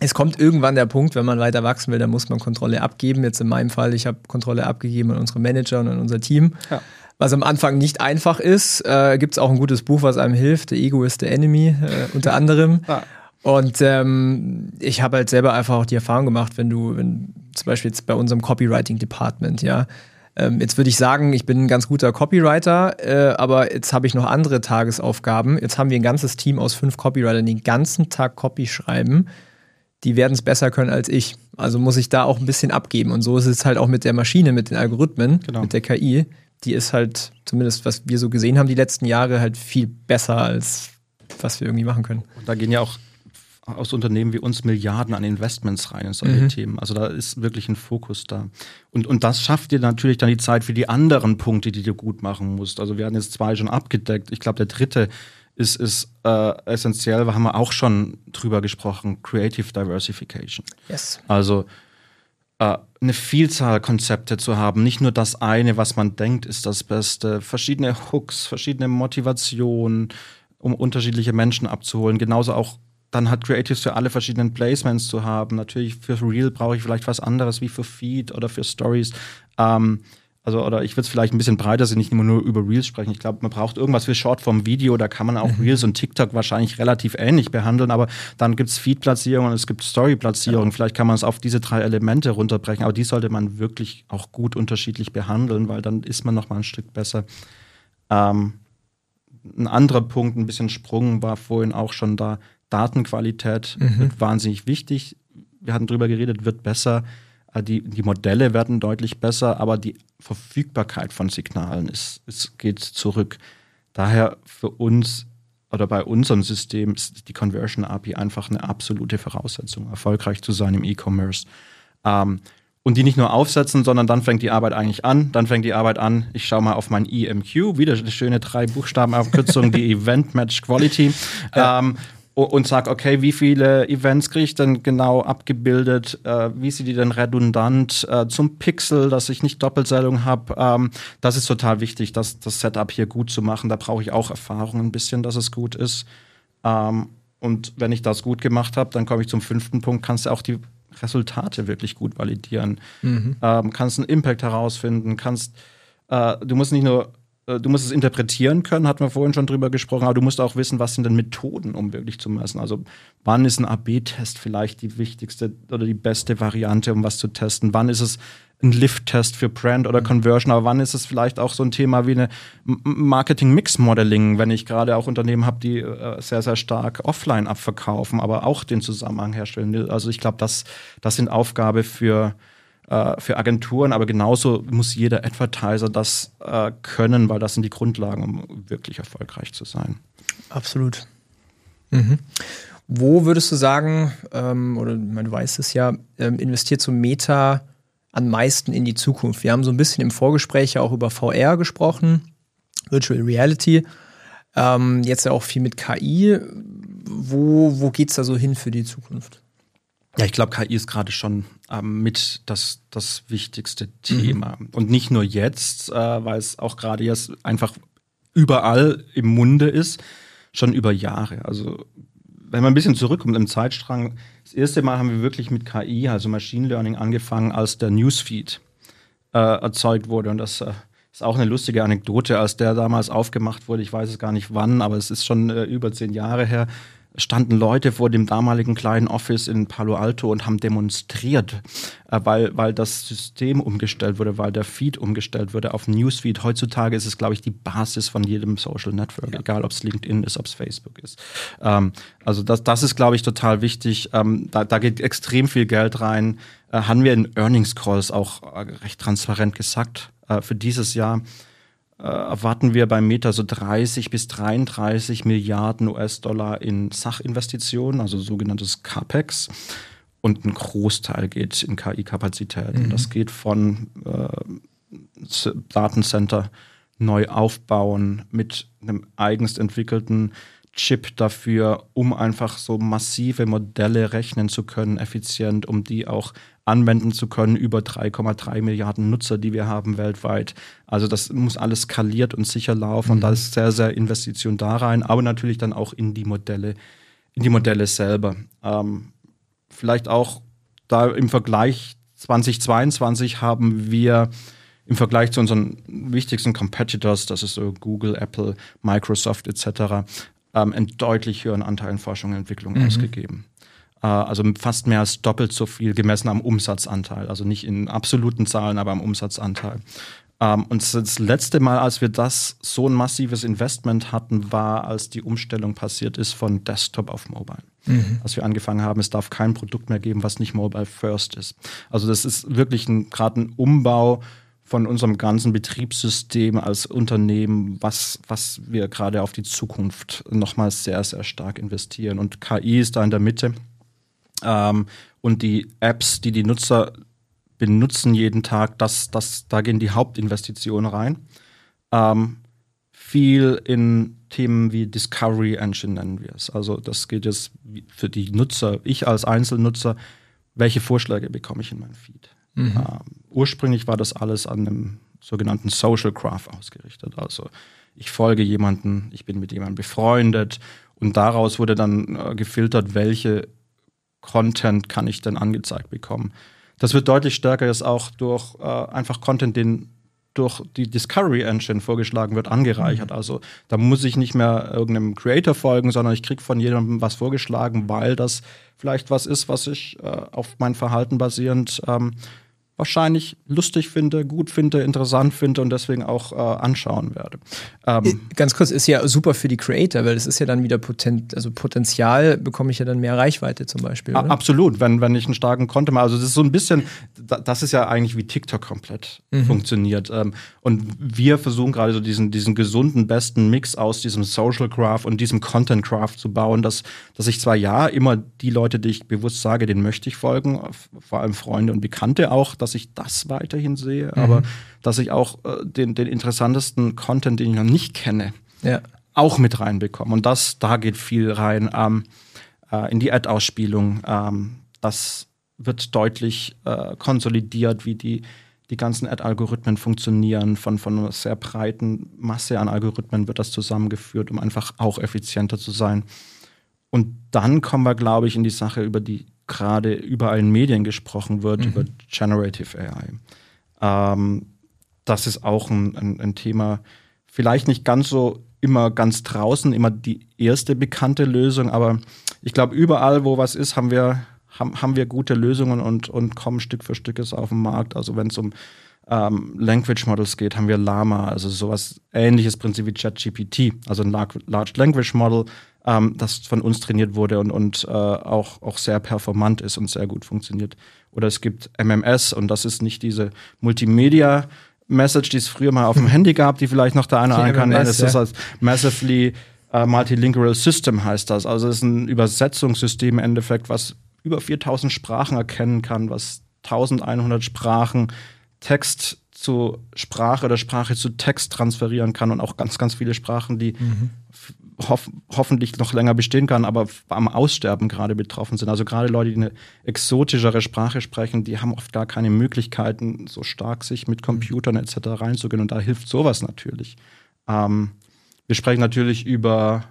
Es kommt irgendwann der Punkt, wenn man weiter wachsen will, dann muss man Kontrolle abgeben. Jetzt in meinem Fall, ich habe Kontrolle abgegeben an unsere Manager und an unser Team. Ja. Was am Anfang nicht einfach ist, äh, gibt es auch ein gutes Buch, was einem hilft. The Ego is the Enemy, äh, unter anderem. Ja. Und ähm, ich habe halt selber einfach auch die Erfahrung gemacht, wenn du, wenn zum Beispiel jetzt bei unserem Copywriting-Department, ja, ähm, jetzt würde ich sagen, ich bin ein ganz guter Copywriter, äh, aber jetzt habe ich noch andere Tagesaufgaben. Jetzt haben wir ein ganzes Team aus fünf Copywritern, die den ganzen Tag Copy schreiben. Die werden es besser können als ich. Also muss ich da auch ein bisschen abgeben. Und so ist es halt auch mit der Maschine, mit den Algorithmen, genau. mit der KI. Die ist halt, zumindest was wir so gesehen haben die letzten Jahre, halt viel besser als was wir irgendwie machen können. Und da gehen ja auch aus Unternehmen wie uns Milliarden an Investments rein in solche mhm. Themen. Also da ist wirklich ein Fokus da. Und, und das schafft dir natürlich dann die Zeit für die anderen Punkte, die du gut machen musst. Also wir hatten jetzt zwei schon abgedeckt. Ich glaube, der dritte ist, ist äh, essentiell, haben wir auch schon drüber gesprochen, Creative Diversification. Yes. Also äh, eine Vielzahl Konzepte zu haben, nicht nur das eine, was man denkt, ist das Beste, verschiedene Hooks, verschiedene Motivationen, um unterschiedliche Menschen abzuholen, genauso auch dann hat Creatives für alle verschiedenen Placements zu haben. Natürlich für Real brauche ich vielleicht was anderes wie für Feed oder für Stories. Ähm, also oder ich würde es vielleicht ein bisschen breiter sehen, nicht immer nur über Reels sprechen. Ich glaube, man braucht irgendwas für Shortform-Video, da kann man auch mhm. Reels und TikTok wahrscheinlich relativ ähnlich behandeln, aber dann gibt es Feed-Platzierung und es gibt Story-Platzierung. Ja. Vielleicht kann man es auf diese drei Elemente runterbrechen, aber die sollte man wirklich auch gut unterschiedlich behandeln, weil dann ist man noch mal ein Stück besser. Ähm, ein anderer Punkt, ein bisschen Sprung, war vorhin auch schon da. Datenqualität mhm. wird wahnsinnig wichtig. Wir hatten drüber geredet, wird besser. Äh, die, die Modelle werden deutlich besser, aber die Verfügbarkeit von Signalen ist, ist, geht zurück. Daher für uns oder bei unserem System ist die Conversion API einfach eine absolute Voraussetzung, erfolgreich zu sein im E-Commerce. Ähm, und die nicht nur aufsetzen, sondern dann fängt die Arbeit eigentlich an. Dann fängt die Arbeit an, ich schaue mal auf mein EMQ, wieder eine schöne drei Buchstabenabkürzung, die Event Match Quality. Ja. Ähm, und sag, okay, wie viele Events kriege ich denn genau abgebildet? Äh, wie sind die denn redundant äh, zum Pixel, dass ich nicht Doppelzählung habe? Ähm, das ist total wichtig, das, das Setup hier gut zu machen. Da brauche ich auch Erfahrung ein bisschen, dass es gut ist. Ähm, und wenn ich das gut gemacht habe, dann komme ich zum fünften Punkt, kannst du auch die Resultate wirklich gut validieren. Mhm. Ähm, kannst einen Impact herausfinden, kannst, äh, du musst nicht nur du musst es interpretieren können, hatten wir vorhin schon drüber gesprochen, aber du musst auch wissen, was sind denn Methoden, um wirklich zu messen. Also wann ist ein AB-Test vielleicht die wichtigste oder die beste Variante, um was zu testen? Wann ist es ein Lift-Test für Brand oder mhm. Conversion, aber wann ist es vielleicht auch so ein Thema wie eine Marketing-Mix-Modeling, wenn ich gerade auch Unternehmen habe, die äh, sehr, sehr stark offline abverkaufen, aber auch den Zusammenhang herstellen. Also ich glaube, das, das sind Aufgabe für äh, für Agenturen, aber genauso muss jeder Advertiser das äh, können, weil das sind die Grundlagen, um wirklich erfolgreich zu sein. Absolut. Mhm. Wo würdest du sagen, ähm, oder meine, du weißt es ja, ähm, investiert so Meta am meisten in die Zukunft? Wir haben so ein bisschen im Vorgespräch ja auch über VR gesprochen, Virtual Reality, ähm, jetzt ja auch viel mit KI. Wo, wo geht es da so hin für die Zukunft? Ja, ich glaube, KI ist gerade schon ähm, mit das, das wichtigste Thema. Mhm. Und nicht nur jetzt, äh, weil es auch gerade jetzt einfach überall im Munde ist, schon über Jahre. Also wenn man ein bisschen zurückkommt im Zeitstrang, das erste Mal haben wir wirklich mit KI, also Machine Learning, angefangen, als der Newsfeed äh, erzeugt wurde. Und das äh, ist auch eine lustige Anekdote, als der damals aufgemacht wurde. Ich weiß es gar nicht wann, aber es ist schon äh, über zehn Jahre her standen Leute vor dem damaligen kleinen Office in Palo Alto und haben demonstriert, äh, weil, weil das System umgestellt wurde, weil der Feed umgestellt wurde auf Newsfeed. Heutzutage ist es, glaube ich, die Basis von jedem Social Network, ja. egal ob es LinkedIn ist, ob es Facebook ist. Ähm, also das, das ist, glaube ich, total wichtig. Ähm, da, da geht extrem viel Geld rein. Äh, haben wir in Earnings Calls auch äh, recht transparent gesagt äh, für dieses Jahr erwarten wir beim Meta so 30 bis 33 Milliarden US-Dollar in Sachinvestitionen, also sogenanntes CAPEX. Und ein Großteil geht in KI-Kapazitäten. Mhm. Das geht von äh, Datencenter neu aufbauen mit einem eigens entwickelten Chip dafür, um einfach so massive Modelle rechnen zu können, effizient, um die auch anwenden zu können über 3,3 Milliarden Nutzer, die wir haben weltweit. Also das muss alles skaliert und sicher laufen mhm. und da ist sehr, sehr Investition da rein, aber natürlich dann auch in die Modelle, in die Modelle selber. Ähm, vielleicht auch da im Vergleich 2022 haben wir im Vergleich zu unseren wichtigsten Competitors, das ist so Google, Apple, Microsoft etc., ähm, einen deutlich höheren Anteil in Forschung und Entwicklung mhm. ausgegeben. Äh, also fast mehr als doppelt so viel gemessen am Umsatzanteil. Also nicht in absoluten Zahlen, aber am Umsatzanteil. Ähm, und das letzte Mal, als wir das so ein massives Investment hatten, war, als die Umstellung passiert ist von Desktop auf Mobile. Mhm. Als wir angefangen haben, es darf kein Produkt mehr geben, was nicht Mobile First ist. Also das ist wirklich gerade ein Umbau von unserem ganzen Betriebssystem als Unternehmen, was, was wir gerade auf die Zukunft nochmal sehr, sehr stark investieren. Und KI ist da in der Mitte. Ähm, und die Apps, die die Nutzer benutzen jeden Tag, das, das, da gehen die Hauptinvestitionen rein. Ähm, viel in Themen wie Discovery Engine nennen wir es. Also das geht jetzt für die Nutzer, ich als Einzelnutzer, welche Vorschläge bekomme ich in meinem Feed? Mhm. Ähm, ursprünglich war das alles an einem sogenannten Social Graph ausgerichtet. Also ich folge jemanden, ich bin mit jemandem befreundet und daraus wurde dann äh, gefiltert, welche Content kann ich denn angezeigt bekommen. Das wird deutlich stärker jetzt auch durch äh, einfach Content, den durch die Discovery Engine vorgeschlagen wird, angereichert. Mhm. Also da muss ich nicht mehr irgendeinem Creator folgen, sondern ich kriege von jedem was vorgeschlagen, weil das vielleicht was ist, was ich äh, auf mein Verhalten basierend ähm, wahrscheinlich lustig finde, gut finde, interessant finde und deswegen auch äh, anschauen werde. Ähm, äh, Ganz kurz, ist ja super für die Creator, weil es ist ja dann wieder Potent, also Potenzial bekomme ich ja dann mehr Reichweite zum Beispiel. Oder? Absolut, wenn, wenn ich einen starken Content mache. Also das ist so ein bisschen, das ist ja eigentlich wie TikTok komplett mhm. funktioniert. Ähm, und wir versuchen gerade so diesen, diesen gesunden, besten Mix aus diesem Social Craft und diesem Content Craft zu bauen, dass, dass ich zwar ja immer die Leute, die ich bewusst sage, denen möchte ich folgen, vor allem Freunde und Bekannte auch, dass ich das weiterhin sehe, mhm. aber dass ich auch äh, den, den interessantesten Content, den ich noch nicht kenne, ja. auch mit reinbekomme. Und das, da geht viel rein ähm, äh, in die Ad-Ausspielung. Ähm, das wird deutlich äh, konsolidiert, wie die, die ganzen Ad-Algorithmen funktionieren. Von, von einer sehr breiten Masse an Algorithmen wird das zusammengeführt, um einfach auch effizienter zu sein. Und dann kommen wir, glaube ich, in die Sache, über die gerade überall in Medien gesprochen wird, mhm. über Generative AI. Ähm, das ist auch ein, ein, ein, Thema, vielleicht nicht ganz so immer ganz draußen, immer die erste bekannte Lösung, aber ich glaube, überall, wo was ist, haben wir, haben, haben wir gute Lösungen und, und kommen Stück für Stück auf den Markt. Also wenn es um ähm, Language Models geht, haben wir Lama, also sowas ähnliches Prinzip wie ChatGPT, also ein Large Language Model, ähm, das von uns trainiert wurde und, und äh, auch, auch sehr performant ist und sehr gut funktioniert. Oder es gibt MMS und das ist nicht diese Multimedia- Message, die es früher mal auf dem Handy gab, die vielleicht noch der eine oder kann. Nein, das ist als Massively uh, Multilingual System heißt das. Also es ist ein Übersetzungssystem im Endeffekt, was über 4000 Sprachen erkennen kann, was 1100 Sprachen Text zu Sprache oder Sprache zu Text transferieren kann und auch ganz, ganz viele Sprachen, die mhm hoff hoffentlich noch länger bestehen kann, aber am Aussterben gerade betroffen sind. Also gerade Leute, die eine exotischere Sprache sprechen, die haben oft gar keine Möglichkeiten, so stark sich mit Computern etc. reinzugehen. Und da hilft sowas natürlich. Ähm, wir sprechen natürlich über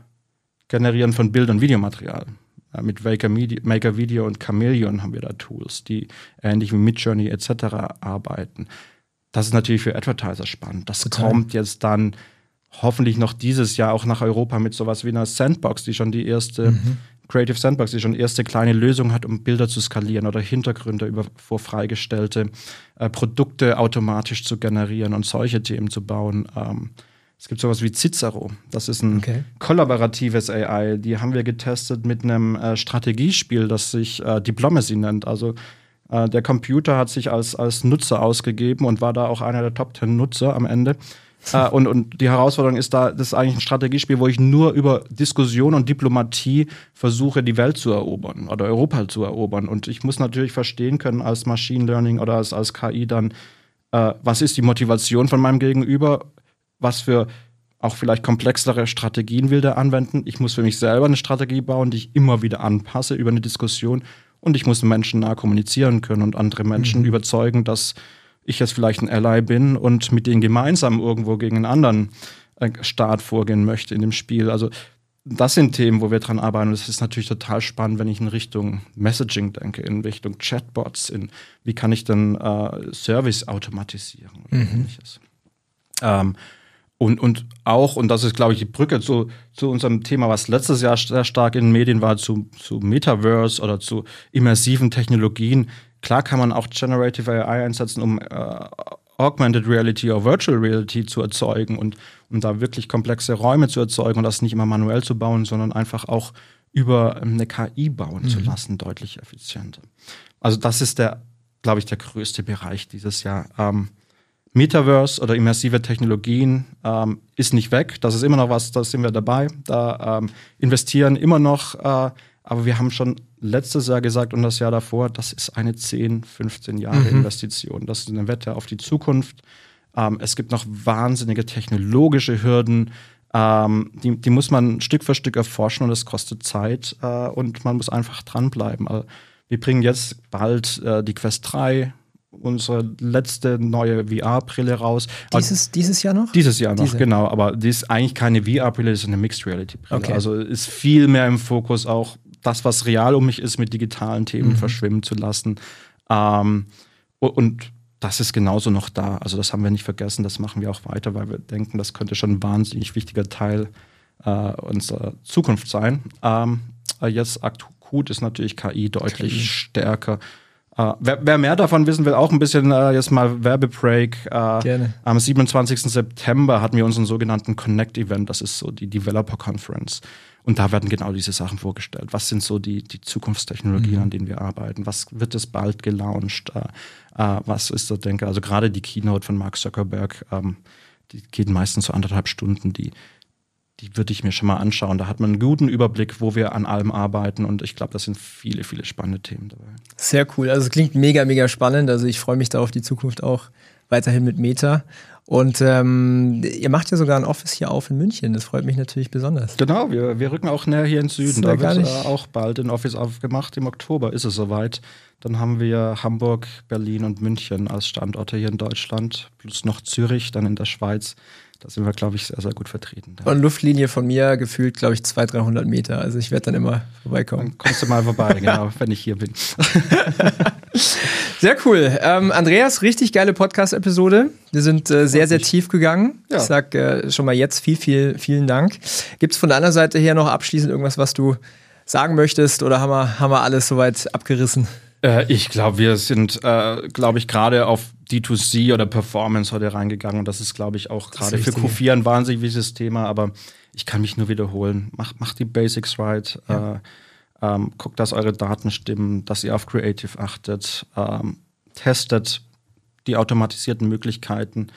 Generieren von Bild- und Videomaterial. Ja, mit Maker, Media, Maker Video und Chameleon haben wir da Tools, die ähnlich wie Midjourney etc. arbeiten. Das ist natürlich für Advertiser spannend. Das Total. kommt jetzt dann hoffentlich noch dieses Jahr auch nach Europa mit sowas wie einer Sandbox, die schon die erste mhm. Creative Sandbox, die schon erste kleine Lösung hat, um Bilder zu skalieren oder Hintergründe über vor freigestellte äh, Produkte automatisch zu generieren und solche Themen zu bauen. Ähm, es gibt sowas wie Cicero. Das ist ein okay. kollaboratives AI. Die haben wir getestet mit einem äh, Strategiespiel, das sich äh, Diplomacy nennt. Also äh, der Computer hat sich als, als Nutzer ausgegeben und war da auch einer der Top 10 Nutzer am Ende äh, und, und die Herausforderung ist da, das ist eigentlich ein Strategiespiel, wo ich nur über Diskussion und Diplomatie versuche, die Welt zu erobern oder Europa zu erobern. Und ich muss natürlich verstehen können als Machine Learning oder als, als KI dann, äh, was ist die Motivation von meinem Gegenüber, was für auch vielleicht komplexere Strategien will der anwenden. Ich muss für mich selber eine Strategie bauen, die ich immer wieder anpasse über eine Diskussion. Und ich muss Menschen nah kommunizieren können und andere Menschen mhm. überzeugen, dass ich jetzt vielleicht ein Ally bin und mit denen gemeinsam irgendwo gegen einen anderen äh, Staat vorgehen möchte in dem Spiel. Also das sind Themen, wo wir dran arbeiten. Und es ist natürlich total spannend, wenn ich in Richtung Messaging denke, in Richtung Chatbots, in wie kann ich dann äh, Service automatisieren oder mhm. ähnliches. Ähm, und, und auch, und das ist, glaube ich, die Brücke zu, zu unserem Thema, was letztes Jahr sehr stark in den Medien war, zu, zu Metaverse oder zu immersiven Technologien, Klar kann man auch Generative AI einsetzen, um äh, Augmented Reality oder Virtual Reality zu erzeugen und um da wirklich komplexe Räume zu erzeugen und das nicht immer manuell zu bauen, sondern einfach auch über ähm, eine KI bauen mhm. zu lassen, deutlich effizienter. Also das ist der, glaube ich, der größte Bereich dieses Jahr. Ähm, Metaverse oder immersive Technologien ähm, ist nicht weg. Das ist immer noch was, da sind wir dabei. Da ähm, investieren immer noch äh, aber wir haben schon letztes Jahr gesagt und das Jahr davor, das ist eine 10, 15 Jahre mhm. Investition. Das ist eine Wette auf die Zukunft. Ähm, es gibt noch wahnsinnige technologische Hürden. Ähm, die, die, muss man Stück für Stück erforschen und es kostet Zeit äh, und man muss einfach dranbleiben. Also wir bringen jetzt bald äh, die Quest 3, unsere letzte neue VR-Brille raus. Dieses, dieses Jahr noch? Dieses Jahr noch, Diese. genau. Aber die ist eigentlich keine VR-Brille, das ist eine Mixed Reality-Brille. Okay. Also ist viel mehr im Fokus auch das, was real um mich ist, mit digitalen Themen mhm. verschwimmen zu lassen. Ähm, und das ist genauso noch da. Also das haben wir nicht vergessen, das machen wir auch weiter, weil wir denken, das könnte schon ein wahnsinnig wichtiger Teil äh, unserer Zukunft sein. Ähm, jetzt akut ist natürlich KI deutlich KI. stärker. Uh, wer, wer, mehr davon wissen will, auch ein bisschen uh, jetzt mal Werbebreak. Uh, Gerne. Am 27. September hatten wir unseren sogenannten Connect Event, das ist so die Developer Conference. Und da werden genau diese Sachen vorgestellt. Was sind so die, die Zukunftstechnologien, mhm. an denen wir arbeiten? Was wird es bald gelauncht? Was ist so, denke Also gerade die Keynote von Mark Zuckerberg, ähm, die geht meistens so anderthalb Stunden. Die, die würde ich mir schon mal anschauen. Da hat man einen guten Überblick, wo wir an allem arbeiten. Und ich glaube, das sind viele, viele spannende Themen dabei. Sehr cool. Also es klingt mega, mega spannend. Also ich freue mich da auf die Zukunft auch weiterhin mit Meta. Und ähm, ihr macht ja sogar ein Office hier auf in München. Das freut mich natürlich besonders. Genau, wir, wir rücken auch näher hier ins Süden. Da wird äh, auch bald ein Office aufgemacht. Im Oktober ist es soweit. Dann haben wir Hamburg, Berlin und München als Standorte hier in Deutschland, plus noch Zürich, dann in der Schweiz. Da sind wir, glaube ich, sehr, sehr gut vertreten. Und Luftlinie von mir gefühlt, glaube ich, 200, 300 Meter. Also ich werde dann immer vorbeikommen. Dann kommst du mal vorbei, genau, wenn ich hier bin. sehr cool. Ähm, Andreas, richtig geile Podcast-Episode. Wir sind äh, sehr, sehr tief gegangen. Ja. Ich sag äh, schon mal jetzt viel, viel, vielen Dank. Gibt es von deiner Seite her noch abschließend irgendwas, was du sagen möchtest oder haben wir, haben wir alles soweit abgerissen? Äh, ich glaube, wir sind, äh, glaube ich, gerade auf D2C oder Performance heute reingegangen und das ist, glaube ich, auch gerade für Q4 ein wahnsinnig wichtiges Thema, aber ich kann mich nur wiederholen. Macht, macht die Basics right. Ja. Äh, ähm, guckt, dass eure Daten stimmen, dass ihr auf Creative achtet, ähm, testet die automatisierten Möglichkeiten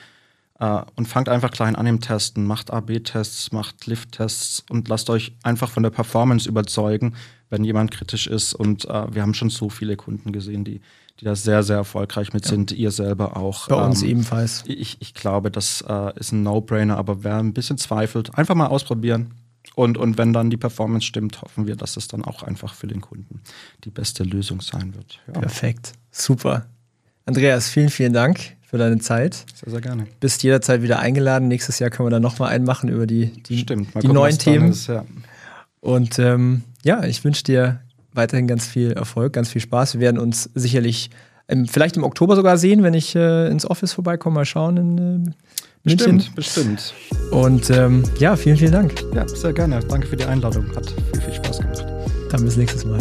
äh, und fangt einfach klein an im Testen. Macht AB-Tests, macht Lift-Tests und lasst euch einfach von der Performance überzeugen wenn jemand kritisch ist. Und äh, wir haben schon so viele Kunden gesehen, die, die da sehr, sehr erfolgreich mit ja. sind. Ihr selber auch. Bei uns ähm, ebenfalls. Ich, ich glaube, das äh, ist ein No-Brainer, aber wer ein bisschen zweifelt, einfach mal ausprobieren. Und, und wenn dann die Performance stimmt, hoffen wir, dass es dann auch einfach für den Kunden die beste Lösung sein wird. Ja. Perfekt. Super. Andreas, vielen, vielen Dank für deine Zeit. Sehr, sehr gerne. Bist jederzeit wieder eingeladen. Nächstes Jahr können wir dann nochmal einen machen über die, die, Stimmt. die gucken, neuen Themen. Ist, ja. Und ähm, ja, ich wünsche dir weiterhin ganz viel Erfolg, ganz viel Spaß. Wir werden uns sicherlich im, vielleicht im Oktober sogar sehen, wenn ich äh, ins Office vorbeikomme, mal schauen in äh, Bestimmt, bestimmt. Und ähm, ja, vielen, vielen Dank. Ja, sehr gerne. Danke für die Einladung. Hat viel, viel Spaß gemacht. Dann bis nächstes Mal.